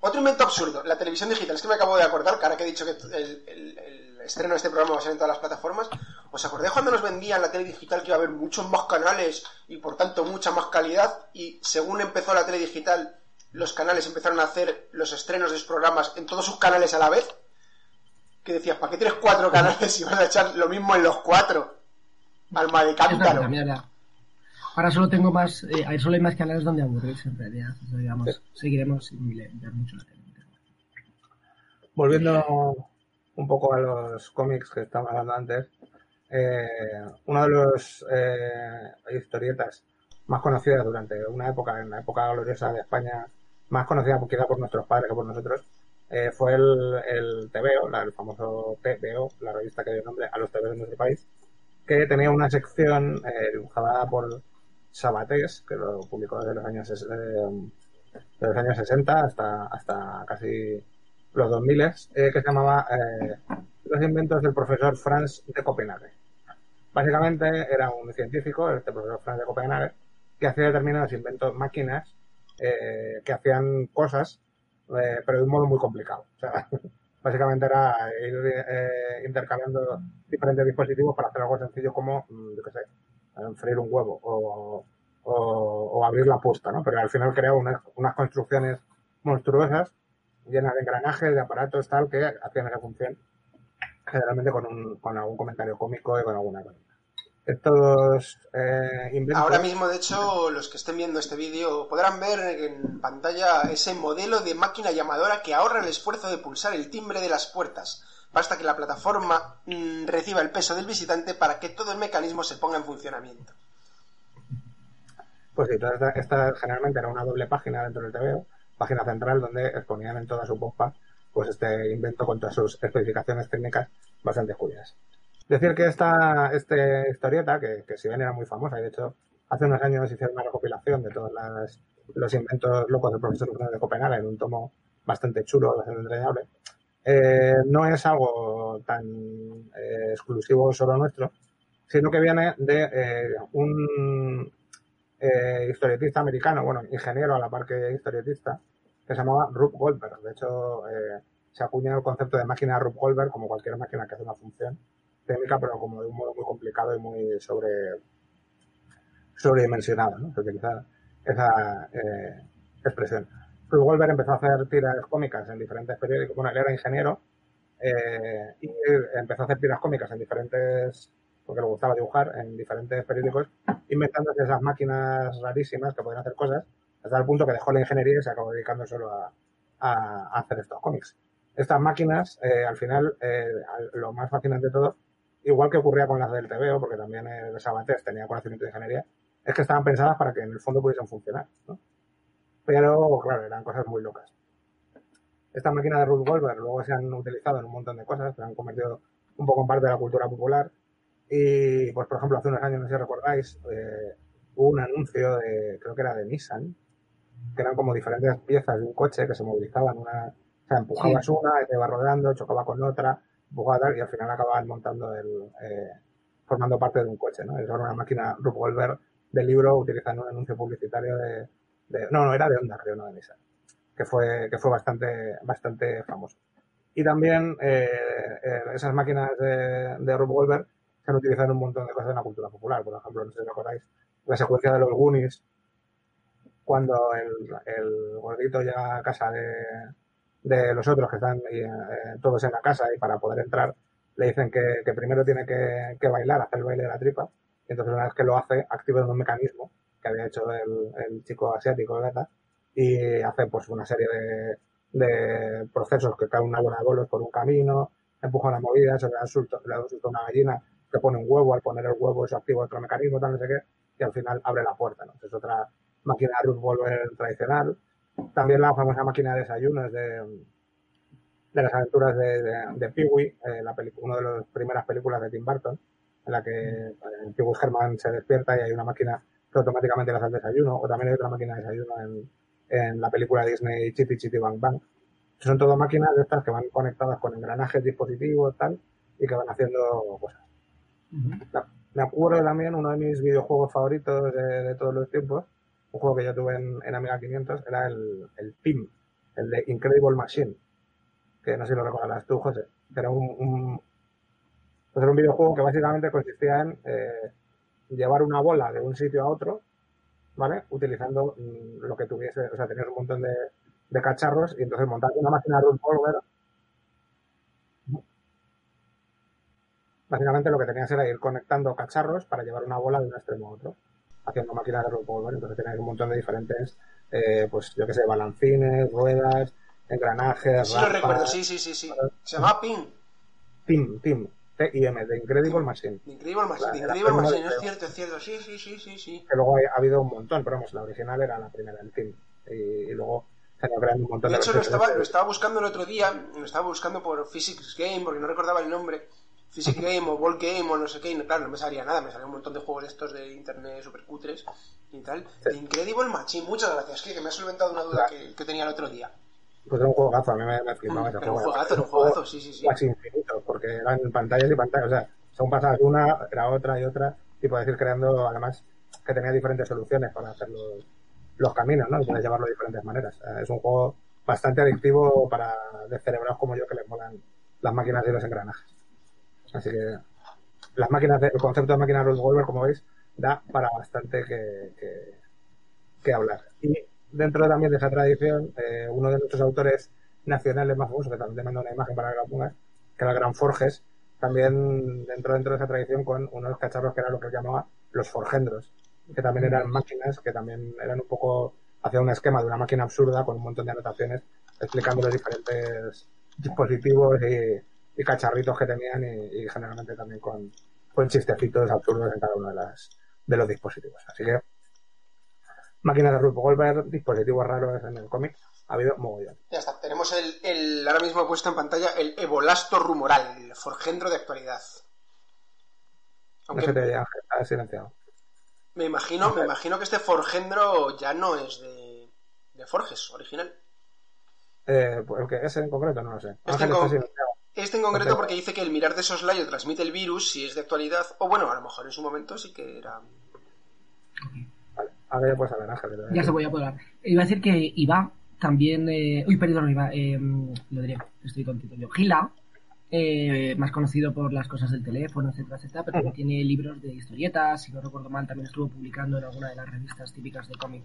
Otro invento absurdo, la televisión digital. Es que me acabo de acordar, ahora que he dicho que el, el- el estreno de este programa va a ser en todas las plataformas, ¿os acordáis cuando nos vendían la tele digital que iba a haber muchos más canales y por tanto mucha más calidad? Y según empezó la tele digital, los canales empezaron a hacer los estrenos de sus programas en todos sus canales a la vez. Que decías, ¿para qué tienes cuatro canales si vas a echar lo mismo en los cuatro? Alma de cántaro. Ahora solo tengo más, eh, ahí solo hay más canales donde aburrirse en realidad. Digamos, seguiremos sin mucho la tele. Volviendo un poco a los cómics que estábamos hablando antes, eh, una de las eh, historietas más conocidas durante una época, en la época gloriosa de España, más conocida quizá por nuestros padres que por nosotros, eh, fue el, el TVO, el famoso TVO, la revista que dio nombre a los TVO de nuestro país, que tenía una sección eh, dibujada por Sabatés, que lo publicó desde los años, de los años 60 hasta, hasta casi los 2000, eh, que se llamaba eh, Los inventos del profesor Franz de Copenhague. Básicamente era un científico, este profesor Franz de Copenhague, que hacía determinados inventos, máquinas, eh, que hacían cosas, eh, pero de un modo muy complicado. O sea, [laughs] básicamente era ir eh, intercambiando diferentes dispositivos para hacer algo sencillo como, mm, yo qué sé, freír un huevo o, o, o abrir la puesta, ¿no? Pero al final creaba unas, unas construcciones monstruosas llenas de engranajes, de aparatos, tal, que hacían esa función generalmente con, un, con algún comentario cómico y con alguna cosa. Estos eh, inventos... Ahora mismo, de hecho, los que estén viendo este vídeo podrán ver en pantalla ese modelo de máquina llamadora que ahorra el esfuerzo de pulsar el timbre de las puertas. Basta que la plataforma mmm, reciba el peso del visitante para que todo el mecanismo se ponga en funcionamiento. Pues sí, esta, esta generalmente era una doble página dentro del TVO, página central donde exponían en toda su pompa pues este invento con todas sus especificaciones técnicas bastante curiosas. Decir que esta este historieta, que, que si bien era muy famosa, y de hecho hace unos años hicieron una recopilación de todos las, los inventos locos del profesor de Copenhague en un tomo bastante chulo, bastante entrañable, eh, no es algo tan eh, exclusivo solo nuestro, sino que viene de eh, un eh, historietista americano, bueno, ingeniero a la par que historietista, que se llamaba Rube Goldberg. De hecho, eh, se acuña el concepto de máquina Rube Goldberg como cualquier máquina que hace una función técnica, pero como de un modo muy complicado y muy sobre sobredimensionado, ¿no? Se utiliza esa eh, expresión. Rube Goldberg empezó a hacer tiras cómicas en diferentes periódicos. Bueno, él era ingeniero eh, y empezó a hacer tiras cómicas en diferentes, porque le gustaba dibujar, en diferentes periódicos, inventándose esas máquinas rarísimas que podían hacer cosas, hasta el punto que dejó la ingeniería y se acabó dedicando solo a, hacer estos cómics. Estas máquinas, eh, al final, eh, lo más fascinante de todo, igual que ocurría con las del TVO, porque también eh, de Sabatés tenía conocimiento de ingeniería, es que estaban pensadas para que en el fondo pudiesen funcionar, ¿no? Pero, claro, eran cosas muy locas. Estas máquinas de Ruth Goldberg luego se han utilizado en un montón de cosas, se han convertido un poco en parte de la cultura popular. Y, pues, por ejemplo, hace unos años, no sé si recordáis, eh, hubo un anuncio de, creo que era de Nissan, que eran como diferentes piezas de un coche que se movilizaban. Una, o sea, empujabas sí. una, te iba rodando, chocaba con otra, empujaba tal, y al final acababan montando el, eh, formando parte de un coche, ¿no? Eso era una máquina Ruth Goldberg del libro utilizando un anuncio publicitario de, de, no, no, era de Honda, creo, no de Nissan, que fue, que fue bastante, bastante famoso. Y también eh, eh, esas máquinas de, de Ruth Goldberg se han utilizado un montón de cosas en la cultura popular. Por ejemplo, no sé si os acordáis, la secuencia de los Goonies, cuando el, gordito llega a casa de, los otros que están eh, todos en la casa y para poder entrar le dicen que, primero tiene que, bailar, hacer el baile de la tripa. Y entonces una vez que lo hace, activa un mecanismo que había hecho el, chico asiático, ¿verdad? Y hace pues una serie de, procesos que cae una bola de bolos por un camino, empuja una movida, se le susto, le una gallina, que pone un huevo, al poner el huevo eso activa otro mecanismo, tal, no sé qué, y al final abre la puerta, ¿no? Es otra máquina de Volver tradicional. También la famosa máquina de desayunos de, de las aventuras de, de, de Peewee, eh, una de las primeras películas de Tim Burton, en la que eh, Peewee Herman se despierta y hay una máquina que automáticamente le hace el desayuno, o también hay otra máquina de desayuno en, en la película Disney Chitty Chitty Bang Bang. Son todo máquinas de estas que van conectadas con engranajes, dispositivos, tal, y que van haciendo cosas. Me acuerdo también uno de mis videojuegos favoritos de, todos los tiempos, un juego que yo tuve en, en Amiga 500, era el, el PIM, el de Incredible Machine, que no sé si lo recordarás tú, José, era un, un, pues era un videojuego que básicamente consistía en eh, llevar una bola de un sitio a otro, ¿vale? Utilizando mmm, lo que tuviese, o sea, tenías un montón de, de cacharros y entonces montar una máquina de revolver. Básicamente lo que tenías era ir conectando cacharros para llevar una bola de un extremo a otro. haciendo máquinas de Wolver, entonces tenéis un montón de diferentes, eh, pues yo que sé, balancines, ruedas, engranajes. Sí, lo recuerdo, sí, sí, sí, sí. Se llama PIN. Tim, Tim, T-I-M, The Incredible Machine. The Incredible Machine, Incredible Machine, es cierto, es cierto, sí, sí, sí, sí, sí. Que luego ha, habido un montón, pero vamos, la original era la primera, el Tim. Y, y luego se han creado un montón de De hecho, lo estaba, lo estaba buscando el otro día, lo estaba buscando por Physics Game, porque no recordaba el nombre. Physics Game o Ball Game o no sé qué, y claro, no me salía nada, me salía un montón de juegos estos de internet super cutres y tal. The Incredible Machine, muchas gracias, que, que me has solventado una duda que, que tenía el otro día. Pues era un juegazo, a mí me, me flipaba ese Era un juego. juegazo, era un juegazo, sí, sí, sí. Casi infinito, porque eran pantallas y pantallas, o sea, según pasabas una, era otra y otra, y puedes ir creando, además, que tenía diferentes soluciones para hacer los, los caminos, ¿no? Y puedes llevarlo de diferentes maneras. Es un juego bastante adictivo para descerebrados como yo que les molan las máquinas y los engranajes. Así que las máquinas, de- el concepto de máquina Revolver, como veis, da para bastante que, que, que hablar. Y dentro también de esa tradición, eh, uno de nuestros autores nacionales más famosos, que también te mando una imagen para que la pongas, que era el Gran Forges, también dentro, dentro de esa tradición con unos cacharros que era lo que él llamaba los forgendros, que también eran máquinas que también eran un poco, hacía un esquema de una máquina absurda con un montón de anotaciones explicando los diferentes dispositivos y, y cacharritos que tenían y, y generalmente también con, con chistecitos absurdos en cada uno de, las, de los dispositivos. Así que máquinas de Rupert Goldberg, dispositivos raros en el cómic, ha habido mogollón. Ya está, tenemos el, el ahora mismo puesto en pantalla el Evolasto Rumoral, el forgendro de actualidad. No Aunque se te ha silenciado. me imagino, me imagino que este forgendro ya no es de, de Forges original. Eh, pues el que ese en concreto no lo sé. Este Ángel con- está silenciado. Este en concreto porque dice que el mirar de soslayo transmite el virus si es de actualidad, o bueno, a lo mejor en su momento sí que era... Vale. Ahora ya puedes hablar, Ángel. que te- Ya se voy a poder. Iba a decir que Iba también. eh, uy, perdón, Iba. eh, lo diré, estoy tontito yo. Gila, eh, más conocido por las cosas del teléfono, etcétera, etcétera, pero también tiene libros de historietas. Si no recuerdo mal, también estuvo publicando en alguna de las revistas típicas de cómic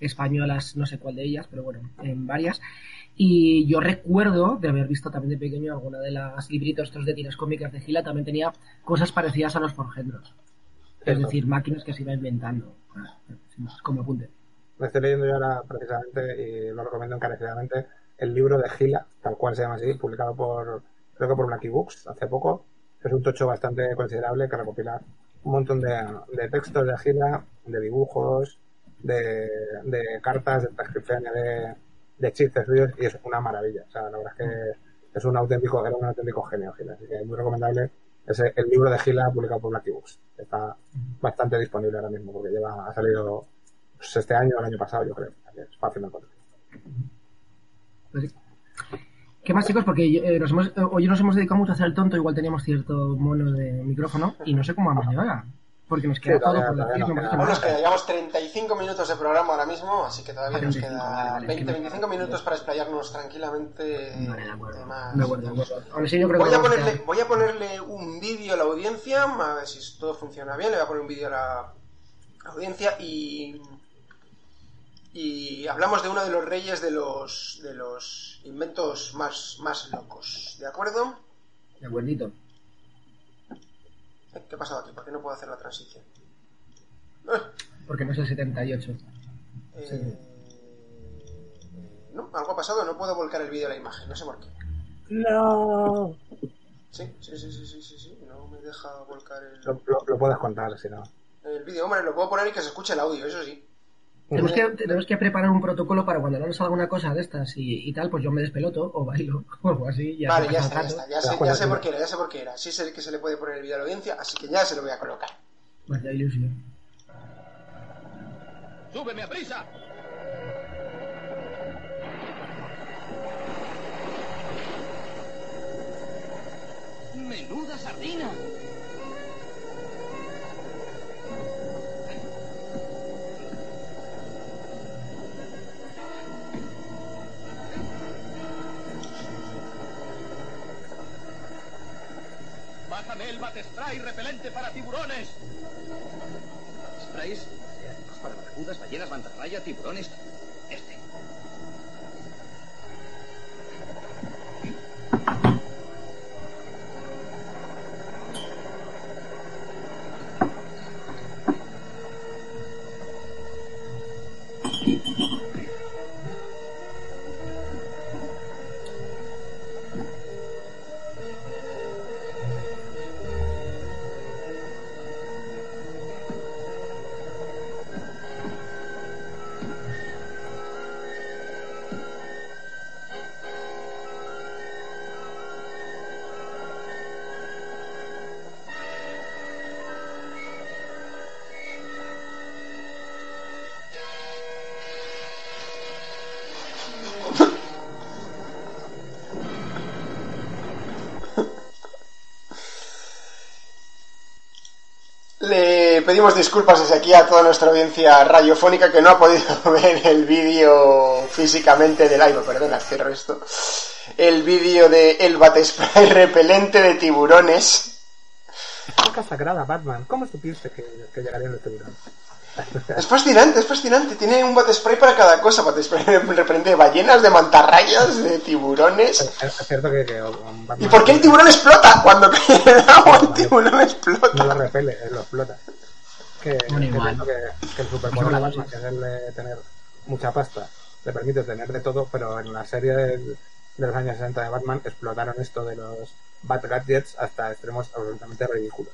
españolas, no sé cuál de ellas, pero bueno, en varias. Y yo recuerdo de haber visto también de pequeño alguna de las libritos estos de tiras cómicas de Gila, también tenía cosas parecidas a los forgendros. Es decir, máquinas que se iba inventando. Como apunte. Me estoy leyendo yo ahora precisamente y lo recomiendo encarecidamente el libro de Gila, tal cual se llama así, publicado por, creo que por Blacky Books hace poco. Es un tocho bastante considerable que recopila un montón de, de textos de Gila, de dibujos, de, cartas, de transcripciones, de, chistes suyos y es una maravilla. O sea, la verdad es que es un auténtico, era un auténtico genio Gila, así que es muy recomendable ese, el libro de Gila publicado por Blacky Books. Está bastante disponible ahora mismo porque lleva, ha salido pues, este año o el año pasado, yo creo. Es fácil de encontrar. ¿Qué más, chicos? Porque eh, hoy nos hemos dedicado mucho a hacer el tonto, igual teníamos cierto mono de micrófono y no sé cómo vamos de. Porque nos queda Sí, todo todavía- por nos no hemos queda- llevamos 35 minutos de programa ahora mismo, así que todavía nos 35, vale, queda vale, es 20, que- 25 minutos para explayarnos tranquilamente. Vale, de acuerdo. temas- De acuerdo, de acuerdo. Aún así yo creo Voy que a, ponerle, voy a ponerle un vídeo a la audiencia, a ver si todo funciona bien. Le voy a poner un vídeo a la audiencia y. Y hablamos de uno de los reyes de los, de los inventos más, más locos. ¿De acuerdo? De acuerdito. Eh, ¿Qué ha pasado aquí? ¿Por qué no puedo hacer la transición? [laughs] Porque no es el 78. eh, Sí. eh, no, algo ha pasado, no puedo volcar el vídeo a la imagen, no sé por qué. No. Sí, sí, sí, sí, sí, sí, sí, no me deja volcar el, Lo, lo- lo puedes contar, si no. el vídeo. Hombre, lo puedo poner y que se escuche el audio, eso sí. Tenemos que, tenemos que preparar un protocolo para cuando no nos salga una cosa de estas y, y tal, pues yo me despeloto o bailo [laughs] o algo así. Ya vale, se ya está, ya está. Ya sé, ya por qué era, ya sé por qué era. Sí sé que se le puede poner el vídeo a la audiencia, así que ya se lo voy a colocar. Vaya ilusión. ¡Súbeme a prisa! ¡Menuda sardina! ¡Bájame el bate spray repelente para tiburones! ¿Sprays? Para barracudas, ballenas, mantarraya, tiburones. Pedimos disculpas desde aquí a toda nuestra audiencia radiofónica que no ha podido [laughs] ver el vídeo físicamente del live. Perdona, cierro esto. El vídeo de el batespray [laughs] repelente de tiburones. Boca sagrada, Batman. ¿Cómo supiste que, que llegarían los tiburones? Es fascinante, es fascinante. Tiene un batespray para cada cosa. Batespray [laughs] repelente de ballenas, de mantarrayas, de tiburones. Es, cierto que, que ¿Y por qué el tiburón explota? Cuando cae el agua, el tiburón no explota. lo repele, él lo explota? Que, que, igual. que, que el superpoder de Batman, que es el de tener mucha pasta, le permite tener de todo, pero en la serie del- de los años 60 de Batman explotaron esto de los Bat Gadgets hasta extremos absolutamente ridículos.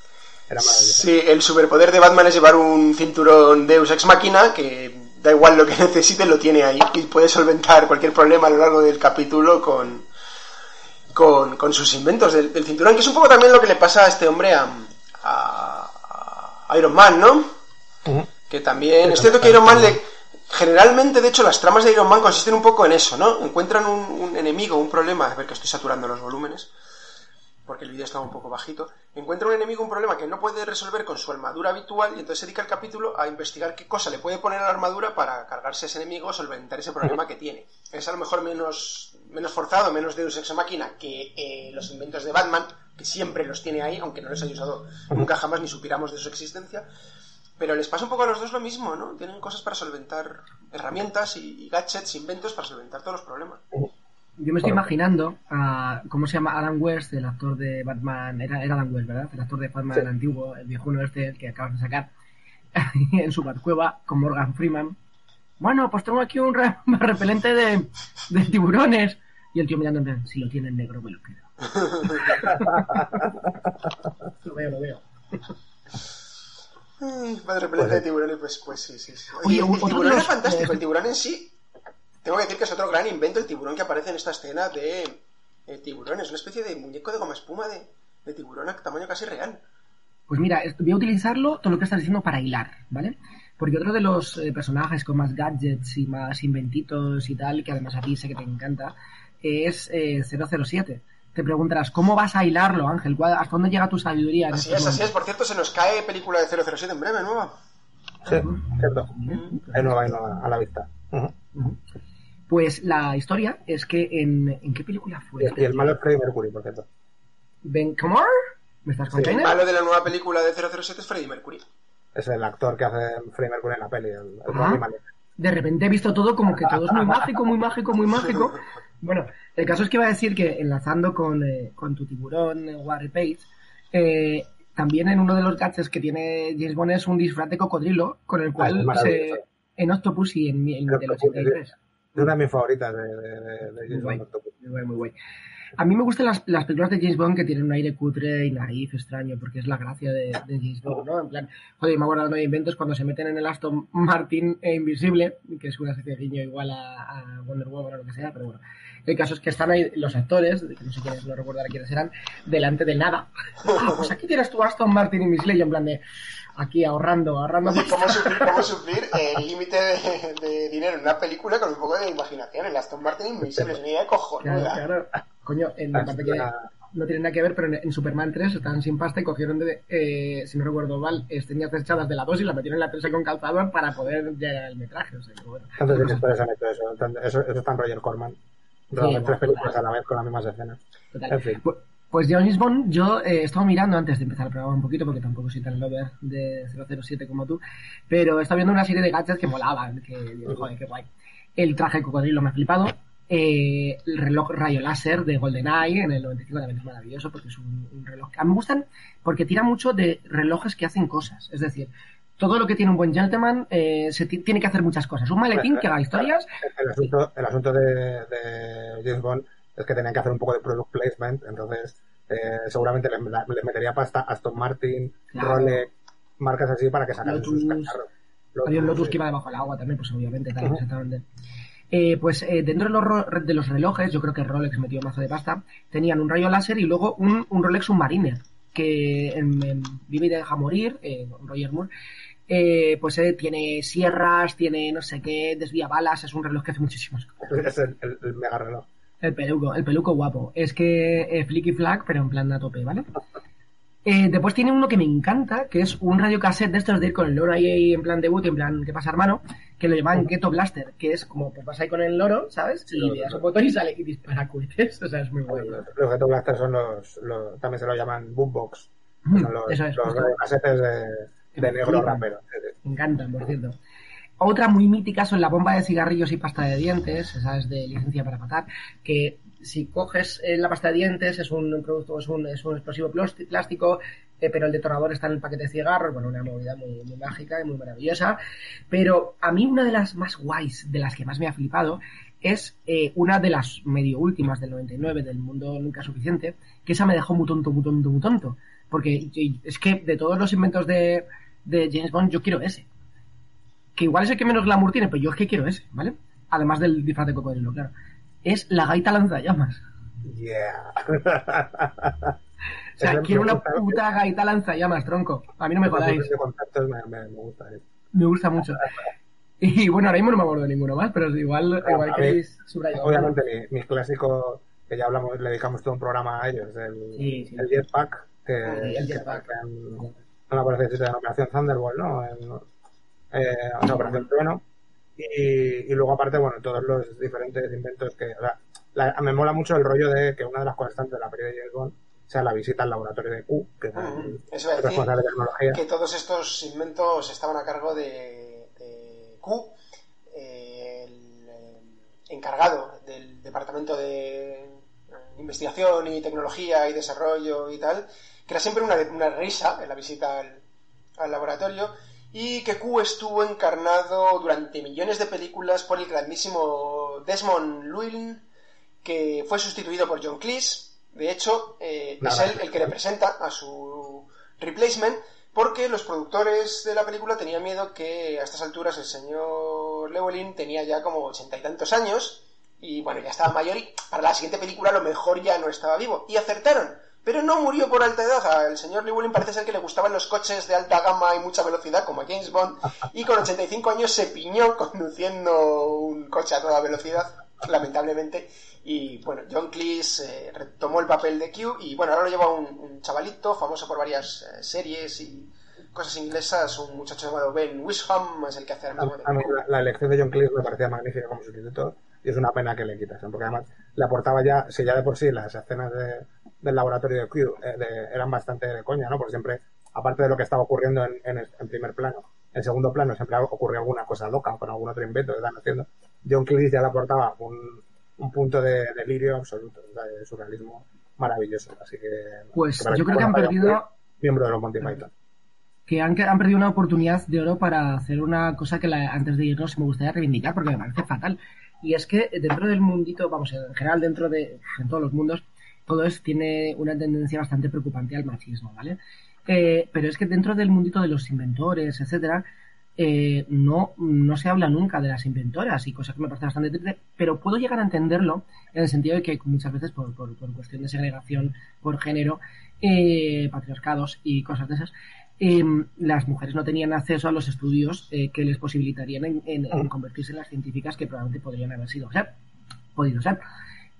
Era. Sí, el superpoder de Batman es llevar un cinturón Deus Ex Máquina que da igual lo que [laughs] necesite, lo tiene ahí y puede solventar cualquier problema a lo largo del capítulo con, con, con sus inventos del, del cinturón, que es un poco también lo que le pasa a este hombre a Iron Man, ¿no? Que también, es cierto que. Iron Man le... Generalmente, de hecho, las tramas de Iron Man consisten un poco en eso, ¿no? Encuentran un, un enemigo, un problema, a ver que estoy saturando los volúmenes, porque el vídeo estaba un poco bajito, encuentra un enemigo un problema que no puede resolver con su armadura habitual y entonces se dedica el capítulo a investigar qué cosa le puede poner a la armadura para cargarse a ese enemigo o solventar ese problema que tiene. Es a lo mejor menos, menos forzado, menos Deus Ex Máquina que eh, los inventos de Batman, que siempre los tiene ahí, aunque no los haya usado nunca jamás ni supiéramos de su existencia. Pero les pasa un poco a los dos lo mismo, ¿no? Tienen cosas para solventar herramientas y, y gadgets, inventos para solventar todos los problemas. Yo me estoy imaginando a, ¿cómo se llama? Adam West, el actor de Batman, era, era Adam West, ¿verdad? El actor de Batman Sí. antiguo, el viejuno este el que acabas de sacar, [laughs] en su Batcueva con Morgan Freeman. Bueno, pues tengo aquí un re- [laughs] repelente de, de tiburones. Y el tío mirando si lo tiene en negro me lo quedo. Lo veo, lo veo. Padre repelente Pues, de tiburones, pues, pues sí, sí. sí. Oye, Oye, el, tiburón es fantástico. eh, El tiburón en sí, tengo que decir que es otro gran invento, el tiburón que aparece en esta escena de eh, tiburones. Una especie de muñeco de goma espuma de, de tiburón a tamaño casi real. Pues mira, voy a utilizarlo, todo lo que estás diciendo, para hilar, ¿vale? Porque otro de los eh, personajes con más gadgets y más inventitos y tal, que además a ti sé que te encanta, es eh, 007. Te preguntarás, ¿cómo vas a hilarlo, Ángel? ¿Cuál- ¿Hasta dónde llega tu sabiduría? Así estos es, así es. Por cierto, se nos cae película de 007 en breve, nueva. Sí, cierto. Hay nueva, hay nueva a la vista. Pues la historia es que en... ¿En qué película fue? Y, y el malo es Freddie Mercury, por cierto. Ben Camor? ¿Me estás El contando? malo de la nueva película de 007 es Freddie Mercury. Es el actor que hace Freddie Mercury en la peli, el, el Ah. De repente he visto todo como que todo es muy [laughs] mágico, muy mágico, muy mágico. Bueno, el caso es que iba a decir que enlazando con, eh, con tu tiburón, eh, Warren Page, eh, también en uno de los gadgets que tiene James Bond es un disfraz de cocodrilo con el Ah, cual se, en Octopus y en, en sí, 83. Es una de mis favoritas de, de, de, de Muy James Bond Octopus. muy guay, muy guay. A mí me gustan las, las películas de James Bond que tienen un aire cutre y naif, extraño, porque es la gracia de, de James Bond, ¿no? En plan, joder, me acuerdo de inventos cuando se meten en el Aston Martin e Invisible, que es una especie de guiño igual a, a Wonder Woman o lo que sea, pero bueno. El caso es que están ahí los actores, no sé quiénes, no recuerdo ahora quiénes eran, delante de nada. Ah, pues aquí tienes tu Aston Martin y yo en plan de, aquí ahorrando, ahorrando. Oye, ¿cómo suplir, cómo suplir [laughs] el límite de, de dinero en una película con un poco de imaginación? El Aston Martin Invisible es una idea cojonuda. Claro, claro. Coño, en la parte que no tiene nada que ver, pero en, en Superman 3 estaban sin pasta y cogieron, de, eh, si no recuerdo mal, es- tenía tres echadas de la 2 y la metieron en la 3 con calzador para poder llegar al metraje. O sea, bueno. Han hecho eso. Eso, eso está en Roger Corman. Bueno, tres películas total. a la vez con las mismas escenas. Total. En fin. Pu- Pues James Bond, yo eh, he estado mirando antes de empezar el programa un poquito, porque tampoco soy tan lover de 007 como tú, pero he estado viendo una serie de gadgets que molaban, que joder, qué guay. El traje de cocodrilo me ha flipado, eh, el reloj rayo láser de GoldenEye en el 95 también es maravilloso, porque es un, un reloj... A mí me gustan porque tira mucho de relojes que hacen cosas, es decir, todo lo que tiene un buen gentleman eh, se ti- tiene que hacer muchas cosas. Un maletín que haga historias, El asunto, el asunto de, de James Bond es que tenían que hacer un poco de product placement, entonces eh, seguramente les, les metería pasta a Aston Martin, Claro. Rolex, marcas así para que sacaran sus Lotus. Había un Lotus sí. que iba debajo del agua también, pues obviamente, tal, exactamente. Eh, pues eh, dentro de los, de los relojes, yo creo que Rolex metió mazo de pasta, tenían un rayo láser y luego un, un Rolex Submariner, que en, en Vive y deja morir, eh, Roger Moore, eh, pues eh, tiene sierras, tiene no sé qué, desvía balas, es un reloj que hace muchísimas cosas. [laughs] Es el, el- el mega reloj. El peluco, el peluco guapo. Es que eh, flicky flag, pero en plan a tope, ¿vale? Eh, después tiene uno que me encanta, que es un radiocassette de estos de ir con el loro ahí en plan debut, en plan, ¿qué pasa, hermano? Que lo llaman Ghetto Blaster, que es como, pues vas ahí con el loro, ¿sabes? y le das un botón y sale y dispara cohetes, [laughs] o sea, es muy bueno. Los Ghetto Blaster son los, los, también se lo llaman boombox. Son los, Eso es, los de, de negro rapero. Me encantan, por cierto. Otra muy mítica son la bomba de cigarrillos y pasta de dientes, esa es de licencia para matar, que si coges eh, la pasta de dientes es un producto, es un, es un explosivo plástico, eh, pero el detonador está en el paquete de cigarros, bueno, una movida muy, muy mágica y muy maravillosa. Pero a mí una de las más guays, de las que más me ha flipado, es eh, una de las medio últimas del 99 del mundo nunca suficiente, que esa me dejó muy tonto, muy tonto, muy tonto. Porque es que de todos los inventos de, de James Bond yo quiero ese que igual es el que menos glamour tiene, pero yo es que quiero ese, ¿vale? Además del disfraz de cocodrilo, claro. Es la gaita lanzallamas. Yeah. O sea, quiero me una ¿no? puta gaita lanzallamas, tronco. A mí no me jodáis. me, me, me gusta. eh. Me gusta mucho. Y bueno, ahora mismo no me acuerdo de ninguno más, pero igual, Claro, igual a que mí, habéis subrayado. Obviamente, mi, mis clásicos, que ya hablamos, le dedicamos todo un programa a ellos, el, Sí, sí. el Jetpack, que, el que- en, en la operación, en la operación Thunderbolt, ¿no? En, eh, la operación Trueno. Y, y luego, aparte, bueno, todos los diferentes inventos que. O sea, la- me mola mucho el rollo de que una de las constantes de la peli de James Bond sea la visita al laboratorio de Q, que es Mm, el Eso responsable de tecnología. que todos estos inventos estaban a cargo de, de Q, eh, el encargado del departamento de eh, investigación y tecnología y desarrollo y tal, que era siempre una, una risa en la visita al, al laboratorio y que Q estuvo encarnado durante millones de películas por el grandísimo Desmond Llewellyn que fue sustituido por John Cleese. De hecho, eh, es él el que representa a su replacement, porque los productores de la película tenían miedo que a estas alturas el señor Llewellyn tenía ya como ochenta y tantos años y bueno, ya estaba mayor y para la siguiente película a lo mejor ya no estaba vivo. Y acertaron, pero no murió por alta edad. Al señor Llewellyn parece ser que le gustaban los coches de alta gama y mucha velocidad, como a James Bond, y con 85 años se piñó [laughs] conduciendo un coche a toda velocidad, lamentablemente. Y bueno, John Cleese eh, retomó el papel de Q y bueno, ahora lo lleva un, chavalito famoso por varias eh, series y cosas inglesas, un muchacho llamado Ben Wisham, es el que hace ahora mismo de A mí la, la elección de John Cleese me parecía magnífica como sustituto y es una pena que le quitasen, porque además le aportaba ya, si ya de por sí las escenas de- del laboratorio de Q eh, de- eran bastante de coña, ¿no? Porque siempre, aparte de lo que estaba ocurriendo en, en, en primer plano, en segundo plano siempre ocurría alguna cosa loca con algún otro invento que están haciendo. John Cleese ya le aportaba un, un punto de delirio absoluto, de surrealismo maravilloso. Así que. Pues para yo creo que han perdido Miembro de los Monty Python. que han, han perdido una oportunidad de oro para hacer una cosa que la- antes de irnos me gustaría reivindicar porque me parece fatal. Y es que dentro del mundito, vamos, en general dentro de en todos los mundos, todo es, tiene una tendencia bastante preocupante al machismo, ¿vale? Eh, pero es que dentro del mundito de los inventores, etcétera, eh, no, no se habla nunca de las inventoras y cosas que me parece bastante triste, pero puedo llegar a entenderlo en el sentido de que muchas veces por, por, por cuestión de segregación por género, eh, patriarcados y cosas de esas, eh, las mujeres no tenían acceso a los estudios eh, que les posibilitarían en, en- en convertirse en las científicas que probablemente podrían haber sido ser, podido ser.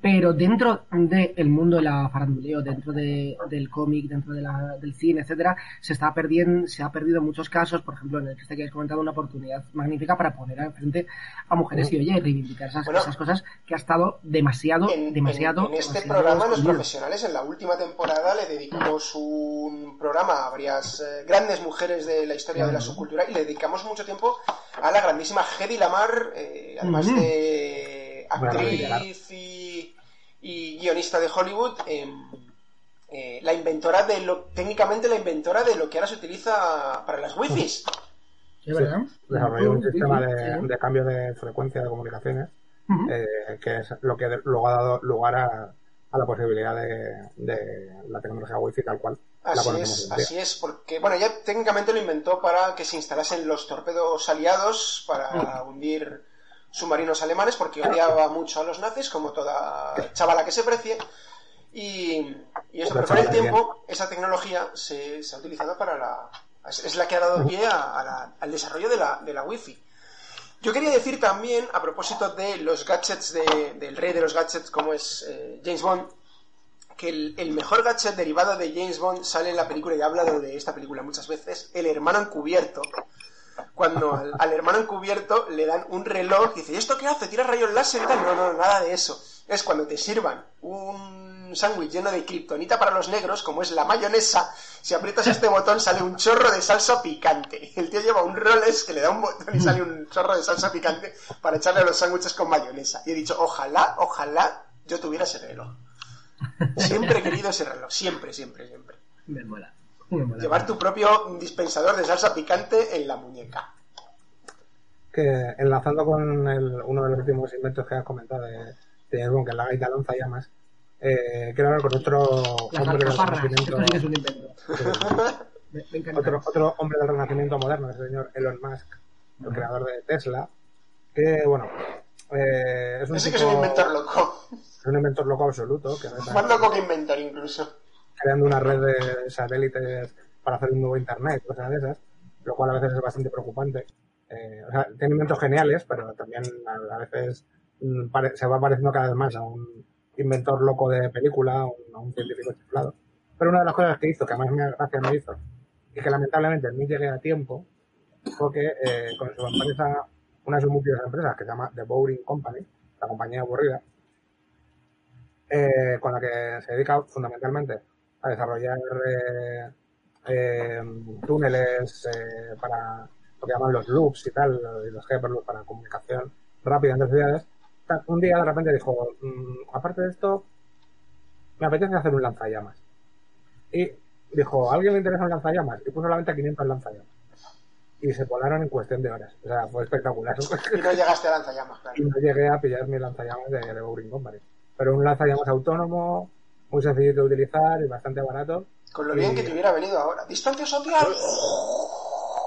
Pero dentro del mundo de la faranduleo, dentro de- del cómic, dentro de la- del cine, etcétera, se está perdiendo, se ha perdido muchos casos, por ejemplo, en el que este que has comentado, una oportunidad magnífica para poner al frente a mujeres y, oye, reivindicar esas, Bueno, esas cosas que ha estado demasiado, En, demasiado. en- en este demasiado programa, los profesionales, en la última temporada, le dedicamos un programa a varias eh, grandes mujeres de la historia de la subcultura y le dedicamos mucho tiempo a la grandísima Hedy Lamar, eh, además Ujú. de actriz y, y guionista de Hollywood. em, eh, la inventora de lo, técnicamente la inventora de lo que ahora se utiliza para las wifis. Desarrolló un sistema de, cambio de frecuencia de comunicaciones eh, que es lo que luego ha dado lugar a, a la posibilidad de, de la tecnología wifi tal cual Así es, así es, porque, bueno, ya técnicamente lo inventó para que se instalasen los torpedos aliados para hundir submarinos alemanes, porque odiaba mucho a los nazis, como toda chavala que se precie. Y, y esto, pero con el tiempo, esa tecnología se, se ha utilizado para la. Es, es la que ha dado pie a- a la- al desarrollo de la, de la Wi-Fi. Yo quería decir también, a propósito de los gadgets de- del rey de los gadgets, como es eh, James Bond, que el, el mejor gadget derivado de James Bond sale en la película, y he hablado de esta película muchas veces, el hermano encubierto. Cuando al, al hermano encubierto le dan un reloj y dice, ¿y esto qué hace? ¿Tira rayos láser y tal? No, no, nada de eso. Es cuando te sirvan un sándwich lleno de kriptonita para los negros, como es la mayonesa, si aprietas este botón sale un chorro de salsa picante. [laughs] El tío lleva un Rolex que le da un botón y sale un chorro de salsa picante para echarle a los sándwiches con mayonesa. Y he dicho, ojalá, ojalá yo tuviera ese reloj. [laughs] Siempre he querido ese reloj, siempre, siempre, siempre. Me mola. Llevar tu propio dispensador de salsa picante en la muñeca. Que enlazando con el- uno de los últimos inventos que has comentado de, de que es la gaita lanzallamas, eh, quiero hablar con otro hombre del renacimiento. Esto sí que es un invento. Me, me encanta. otro, otro hombre del renacimiento moderno, el señor Elon Musk, el creador de Tesla, que bueno, eh, es un Ese que es tipo- un inventor loco. es un inventor loco absoluto, que Más loco que inventor incluso. Creando una red de satélites para hacer un nuevo internet, cosas de esas, lo cual a veces es bastante preocupante. Eh, o sea, tiene inventos geniales, pero también a, a veces mm, pare- se va pareciendo cada vez más a un inventor loco de película, a un, a un científico chiflado. Pero una de las cosas que hizo, que más me gracia me hizo, y que lamentablemente no llegué a tiempo, fue que eh, con su empresa, una de sus múltiples empresas, que se llama The Boring Company, la compañía aburrida, eh, con la que se dedica fundamentalmente a desarrollar eh, eh, túneles eh, para lo que llaman los loops y tal, y los hyperloops para comunicación rápida entre ciudades. Un día de repente dijo, "Mm, aparte de esto, me apetece hacer un lanzallamas. Y dijo, ¿a alguien le interesa un lanzallamas? Y puso la venta 500 lanzallamas. Y se volaron en cuestión de horas. O sea, fue espectacular. Y no llegaste a lanzallamas, claro. [laughs] y no llegué a pillar mi lanzallamas de, de Boring Company. Pero un lanzallamas autónomo, muy sencillito de utilizar y bastante barato. Con lo bien que te hubiera venido ahora. ¡Distancia social!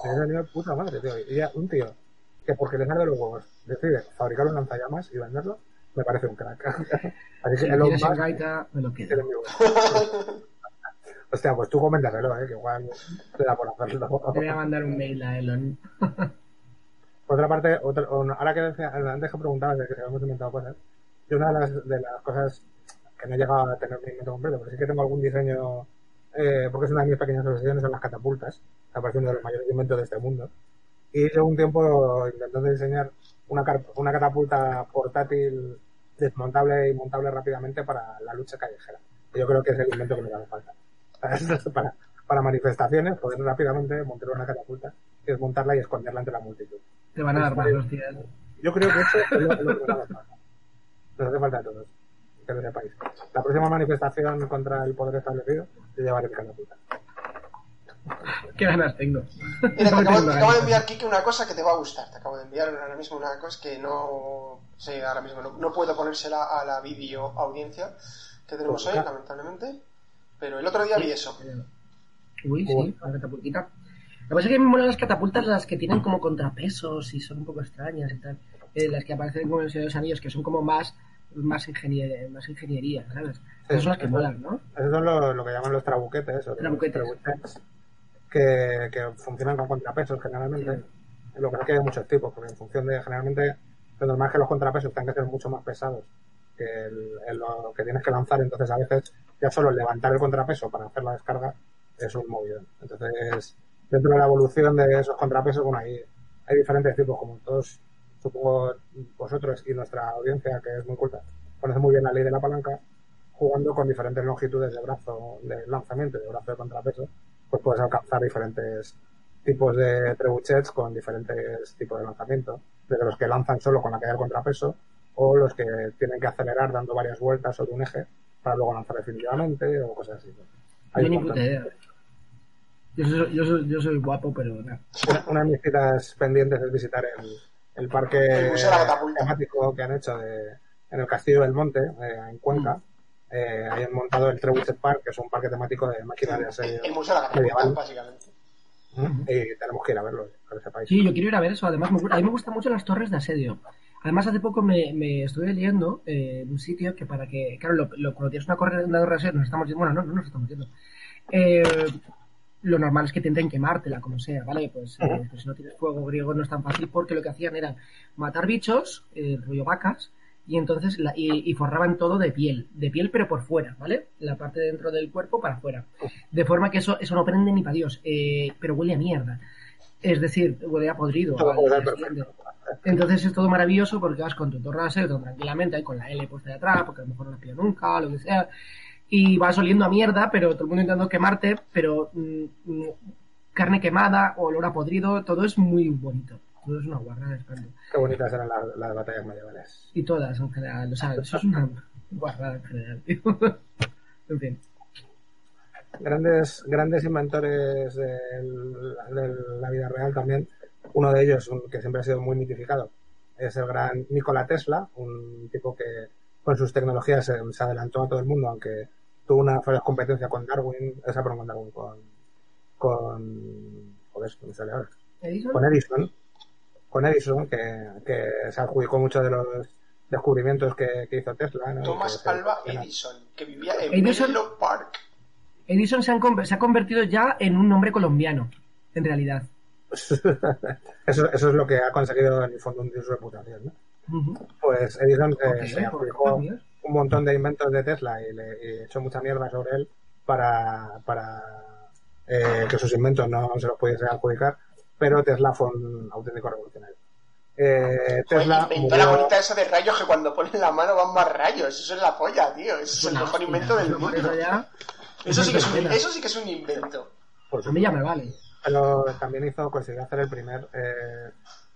Me he venido puta madre, tío. Y ya un tío que porque le sale de los huevos decide fabricar un lanzallamas y venderlo, me parece un crack. [laughs] Así Si que lo Elon Musk gaita, me lo quedo. [laughs] Hostia, pues tú coméntaselo, eh, que igual te da por hacerlo. Te voy a mandar un mail a Elon. Por [laughs] otra parte, otra- ahora que decía- antes que preguntabas de que se habíamos inventado cosas, yo una de las, de las cosas que no he llegado a tener mi invento completo, pero sí que tengo algún diseño, eh, porque es una de mis pequeñas obsesiones, son las catapultas, que parece uno de los mayores inventos de este mundo. Y llevo un tiempo intentando diseñar una, una catapulta portátil desmontable y montable rápidamente para la lucha callejera. Yo creo que es el invento que me hace falta. para, [laughs] para manifestaciones, poder rápidamente montar una catapulta y desmontarla y esconderla entre la multitud. Te van a dar más hostias. Yo creo que eso es lo, lo que nos hace falta. Nos hace falta a todos, que lo sepáis. La próxima manifestación contra el poder establecido, yo llevaré mi catapulta. ¿Qué ganas tengo? Mira, te acabo, te de enviar, [laughs] Kike, una cosa que te va a gustar. Te acabo de enviar ahora mismo una cosa que no sé, ahora mismo no, no puedo ponérsela a la video audiencia que tenemos hoy, lamentablemente. Pero el otro día vi eso. Uy, sí, la catapultita. Lo que pasa es que me molan las catapultas las que tienen como contrapesos y son un poco extrañas y tal. Eh, las que aparecen como en el Señor de los Anillos, que son como más, más, ingenier- más ingeniería, ¿sabes? Esas son las que eso- molan, ¿no? Esos son lo, lo que llaman los trabuquetes, o los Trabuquetes. que, que funcionan con contrapesos generalmente. Lo que es que hay muchos tipos, porque en función de, generalmente, lo normal es que los contrapesos tengan que ser mucho más pesados que el, el- lo que tienes que lanzar, entonces a veces ya solo levantar el contrapeso para hacer la descarga es un movimiento. Entonces, dentro de la evolución de esos contrapesos, bueno, hay, hay diferentes tipos, como todos, supongo, vosotros y nuestra audiencia, que es muy culta, conoce muy bien la ley de la palanca, jugando con diferentes longitudes de brazo de lanzamiento y de brazo de contrapeso, pues puedes alcanzar diferentes tipos de trebuchets con diferentes tipos de lanzamiento, desde los que lanzan solo con la caída del contrapeso o los que tienen que acelerar dando varias vueltas sobre un eje para luego lanzar definitivamente o cosas así. Hay Yo ni un puta montón. idea. Yo soy, yo, soy, yo soy guapo, pero. Una, una de mis citas pendientes es visitar el, el parque El temático que han hecho de, en el Castillo del Monte, eh, en Cuenca. Mm. Eh, ahí han montado el Trebuchet Park, que es un parque temático de máquinas de El, asedio el museo de la catapulta, básicamente. ¿Mm? Y tenemos que ir a verlo, que lo sepáis. Sí, yo quiero ir a ver eso. Además, me a mí me gustan mucho las torres de asedio. Además, hace poco me, me estuve leyendo eh, en un sitio que para que, claro, lo, lo- cuando tienes una corre- una torre de asedio, nos estamos yendo, bueno, no, no nos estamos yendo. Eh, lo normal es que intenten quemártela, como sea, ¿vale? Pues, eh, pues si no tienes fuego griego no es tan fácil porque lo que hacían era matar bichos, eh, rollo vacas, y entonces la- y, y forraban todo de piel, de piel pero por fuera, ¿vale? La parte de dentro del cuerpo para afuera. De forma que eso, eso no prende ni para Dios, eh, pero huele a mierda. Es decir, huele a podrido. Siguiente. Entonces es todo maravilloso porque vas con tu torre tranquilamente, ahí con la L puesta de atrás, porque a lo mejor no la pillo nunca, lo que sea. Y vas oliendo a mierda, pero todo el mundo intentando quemarte, pero mm, mm, carne quemada, olor a podrido, todo es muy bonito. Todo es una guarrada de. Qué bonitas eran las, las batallas medievales. Y todas en general, o sea, eso es una guarrada en general, tío. [laughs] en fin. Grandes, grandes inventores de la vida real también. Uno de ellos, un- que siempre ha sido muy mitificado, es el gran Nikola Tesla, un tipo que con sus tecnologías se, se adelantó a todo el mundo, aunque tuvo una feroz competencia con Darwin, esa perdón, con Darwin, con, con, joder, ¿cómo me sale ahora? ¿Edison? con Edison, con Edison, que, que se adjudicó muchos de los descubrimientos que, que hizo Tesla. ¿no? Thomas Que que- Edison, que vivía en Edison- Park. Edison se, han se ha convertido ya en un nombre colombiano, en realidad. [laughs] eso, eso es lo que ha conseguido en el fondo hundir su reputación. ¿no? Pues Edison eh, se por adjudicó. Un montón de inventos de Tesla y le y echó mucha mierda sobre él para, para eh, que sus inventos no se los pudiese adjudicar, pero Tesla fue un auténtico revolucionario. Eh, Joder, la bonita esa de rayos que cuando ponen la mano van más rayos. Eso es la polla, tío. Eso es el mejor invento del mundo. eso ya- Eso sí, que es un, pena. eso sí que es un invento. por A mí ya me vale. pero también hizo consiguió hacer el primer eh,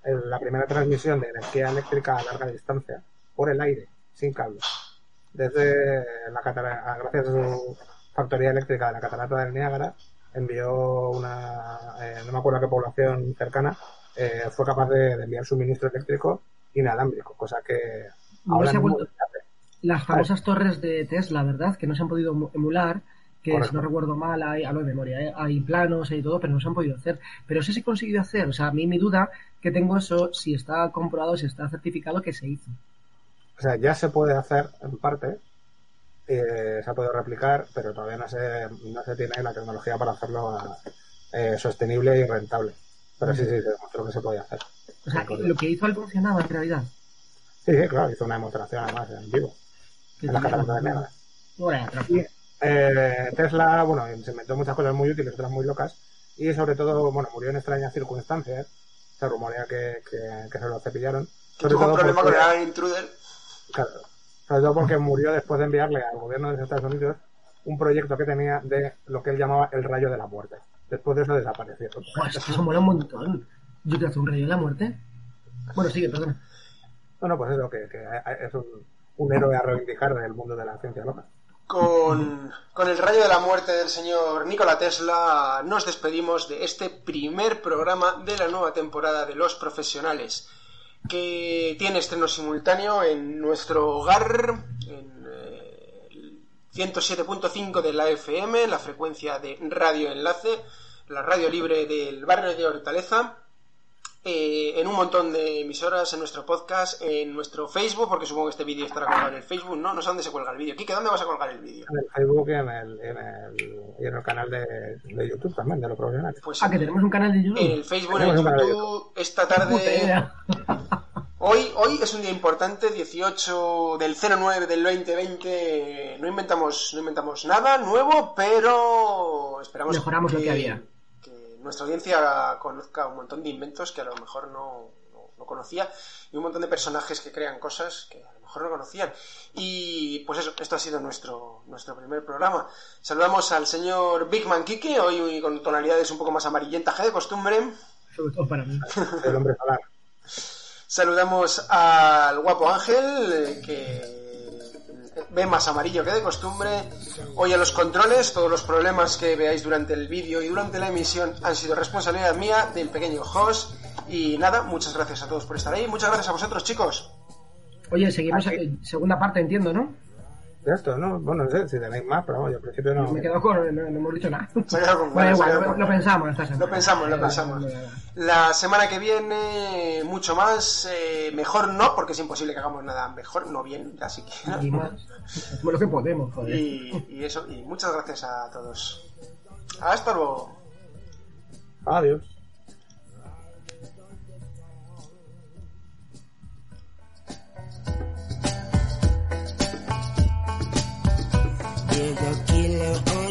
el- la primera transmisión de energía eléctrica a larga distancia por el aire sin cables desde la catarata gracias a su factoría eléctrica de la catarata del Niágara envió una eh, no me acuerdo a qué población cercana eh, fue capaz de, de enviar suministro eléctrico inalámbrico cosa que No ahora vuelto- no hace. Las famosas torres de Tesla, ¿verdad? Que no se han podido emu- emular, que Correcto. si no recuerdo mal, hay, hablo de memoria, ¿eh? hay planos y todo, pero no se han podido hacer. Pero eso se ha conseguido hacer. O sea, a mí mi duda que tengo eso, si está comprobado, si está certificado que se hizo. O sea, ya se puede hacer en parte, eh, se ha podido replicar, pero todavía no se, no se tiene la tecnología para hacerlo eh, sostenible y rentable. Pero sí, sí, se demostró que se podía hacer. O sea, Correcto. lo que hizo él funcionaba en realidad. Sí, sí, claro, hizo una demostración además en vivo, Que en la tenía- catarata de. Bueno, Y, eh, Tesla, bueno, se inventó muchas cosas muy útiles, otras muy locas, y sobre todo, bueno, murió en extrañas circunstancias. Se rumorea que, que, que se lo cepillaron. Que Sobre tuvo un problema porque- con el Intruder. Claro. Sobre todo porque murió después de enviarle al gobierno de los Estados Unidos un proyecto que tenía de lo que él llamaba el rayo de la muerte. Después de eso desapareció. Joder, es que eso mola un montón. Yo te un rayo de la muerte. Bueno, sigue, perdona. Bueno, pues eso, que, que es un, un héroe a reivindicar del mundo de la ciencia loca. Con, con el rayo de la muerte del señor Nikola Tesla nos despedimos de este primer programa de la nueva temporada de Los Profesionales, que tiene estreno simultáneo en nuestro hogar, en eh, el 107.5 de la FM, la frecuencia de Radio Enlace, la radio libre del barrio de Hortaleza, eh, en un montón de emisoras, en nuestro podcast, en nuestro Facebook, porque supongo que este vídeo estará colgado en el Facebook, ¿no? No sé dónde se cuelga el vídeo. Kike, ¿dónde vas a colgar el vídeo? En el Facebook y en el, en el, y en el canal de, de YouTube también, de los profesionales. Pues Ah, que tenemos un canal de en YouTube. el Facebook, en el YouTube, esta tarde... Hoy, hoy es un día importante, 18 del 09 del 2020. No inventamos, no inventamos nada nuevo, pero esperamos Mejoramos lo que había. Nuestra audiencia conozca un montón de inventos que a lo mejor no, no- no conocía y un montón de personajes que crean cosas que a lo mejor no conocían. Y pues eso, esto ha sido nuestro, nuestro primer programa. Saludamos al señor Big Man Kike, hoy con tonalidades un poco más amarillentas que de costumbre. Sobre todo para mí. El hombre solar. Saludamos al guapo Ángel, eh, que ve más amarillo que de costumbre. Hoy a los controles, todos los problemas que veáis durante el vídeo y durante la emisión han sido responsabilidad mía, del pequeño host. Y nada, muchas gracias a todos por estar ahí. Muchas gracias a vosotros, chicos. Oye, seguimos Aquí. en segunda parte, entiendo, ¿no? De esto, ¿no? Bueno, no sé si tenéis más, pero vamos, yo al principio no. Me he quedado con... No, no hemos dicho nada. Se ha quedado con [laughs] Bueno, igual, lo, con lo ganas. pensamos esta semana. Lo pensamos, lo pensamos. La semana que viene, mucho más. eh, mejor no, porque es imposible que hagamos nada mejor, no bien, así que. [laughs] Y más. Lo que podemos, joder. Y, y eso, y muchas gracias a todos. Hasta luego. Adiós. There's a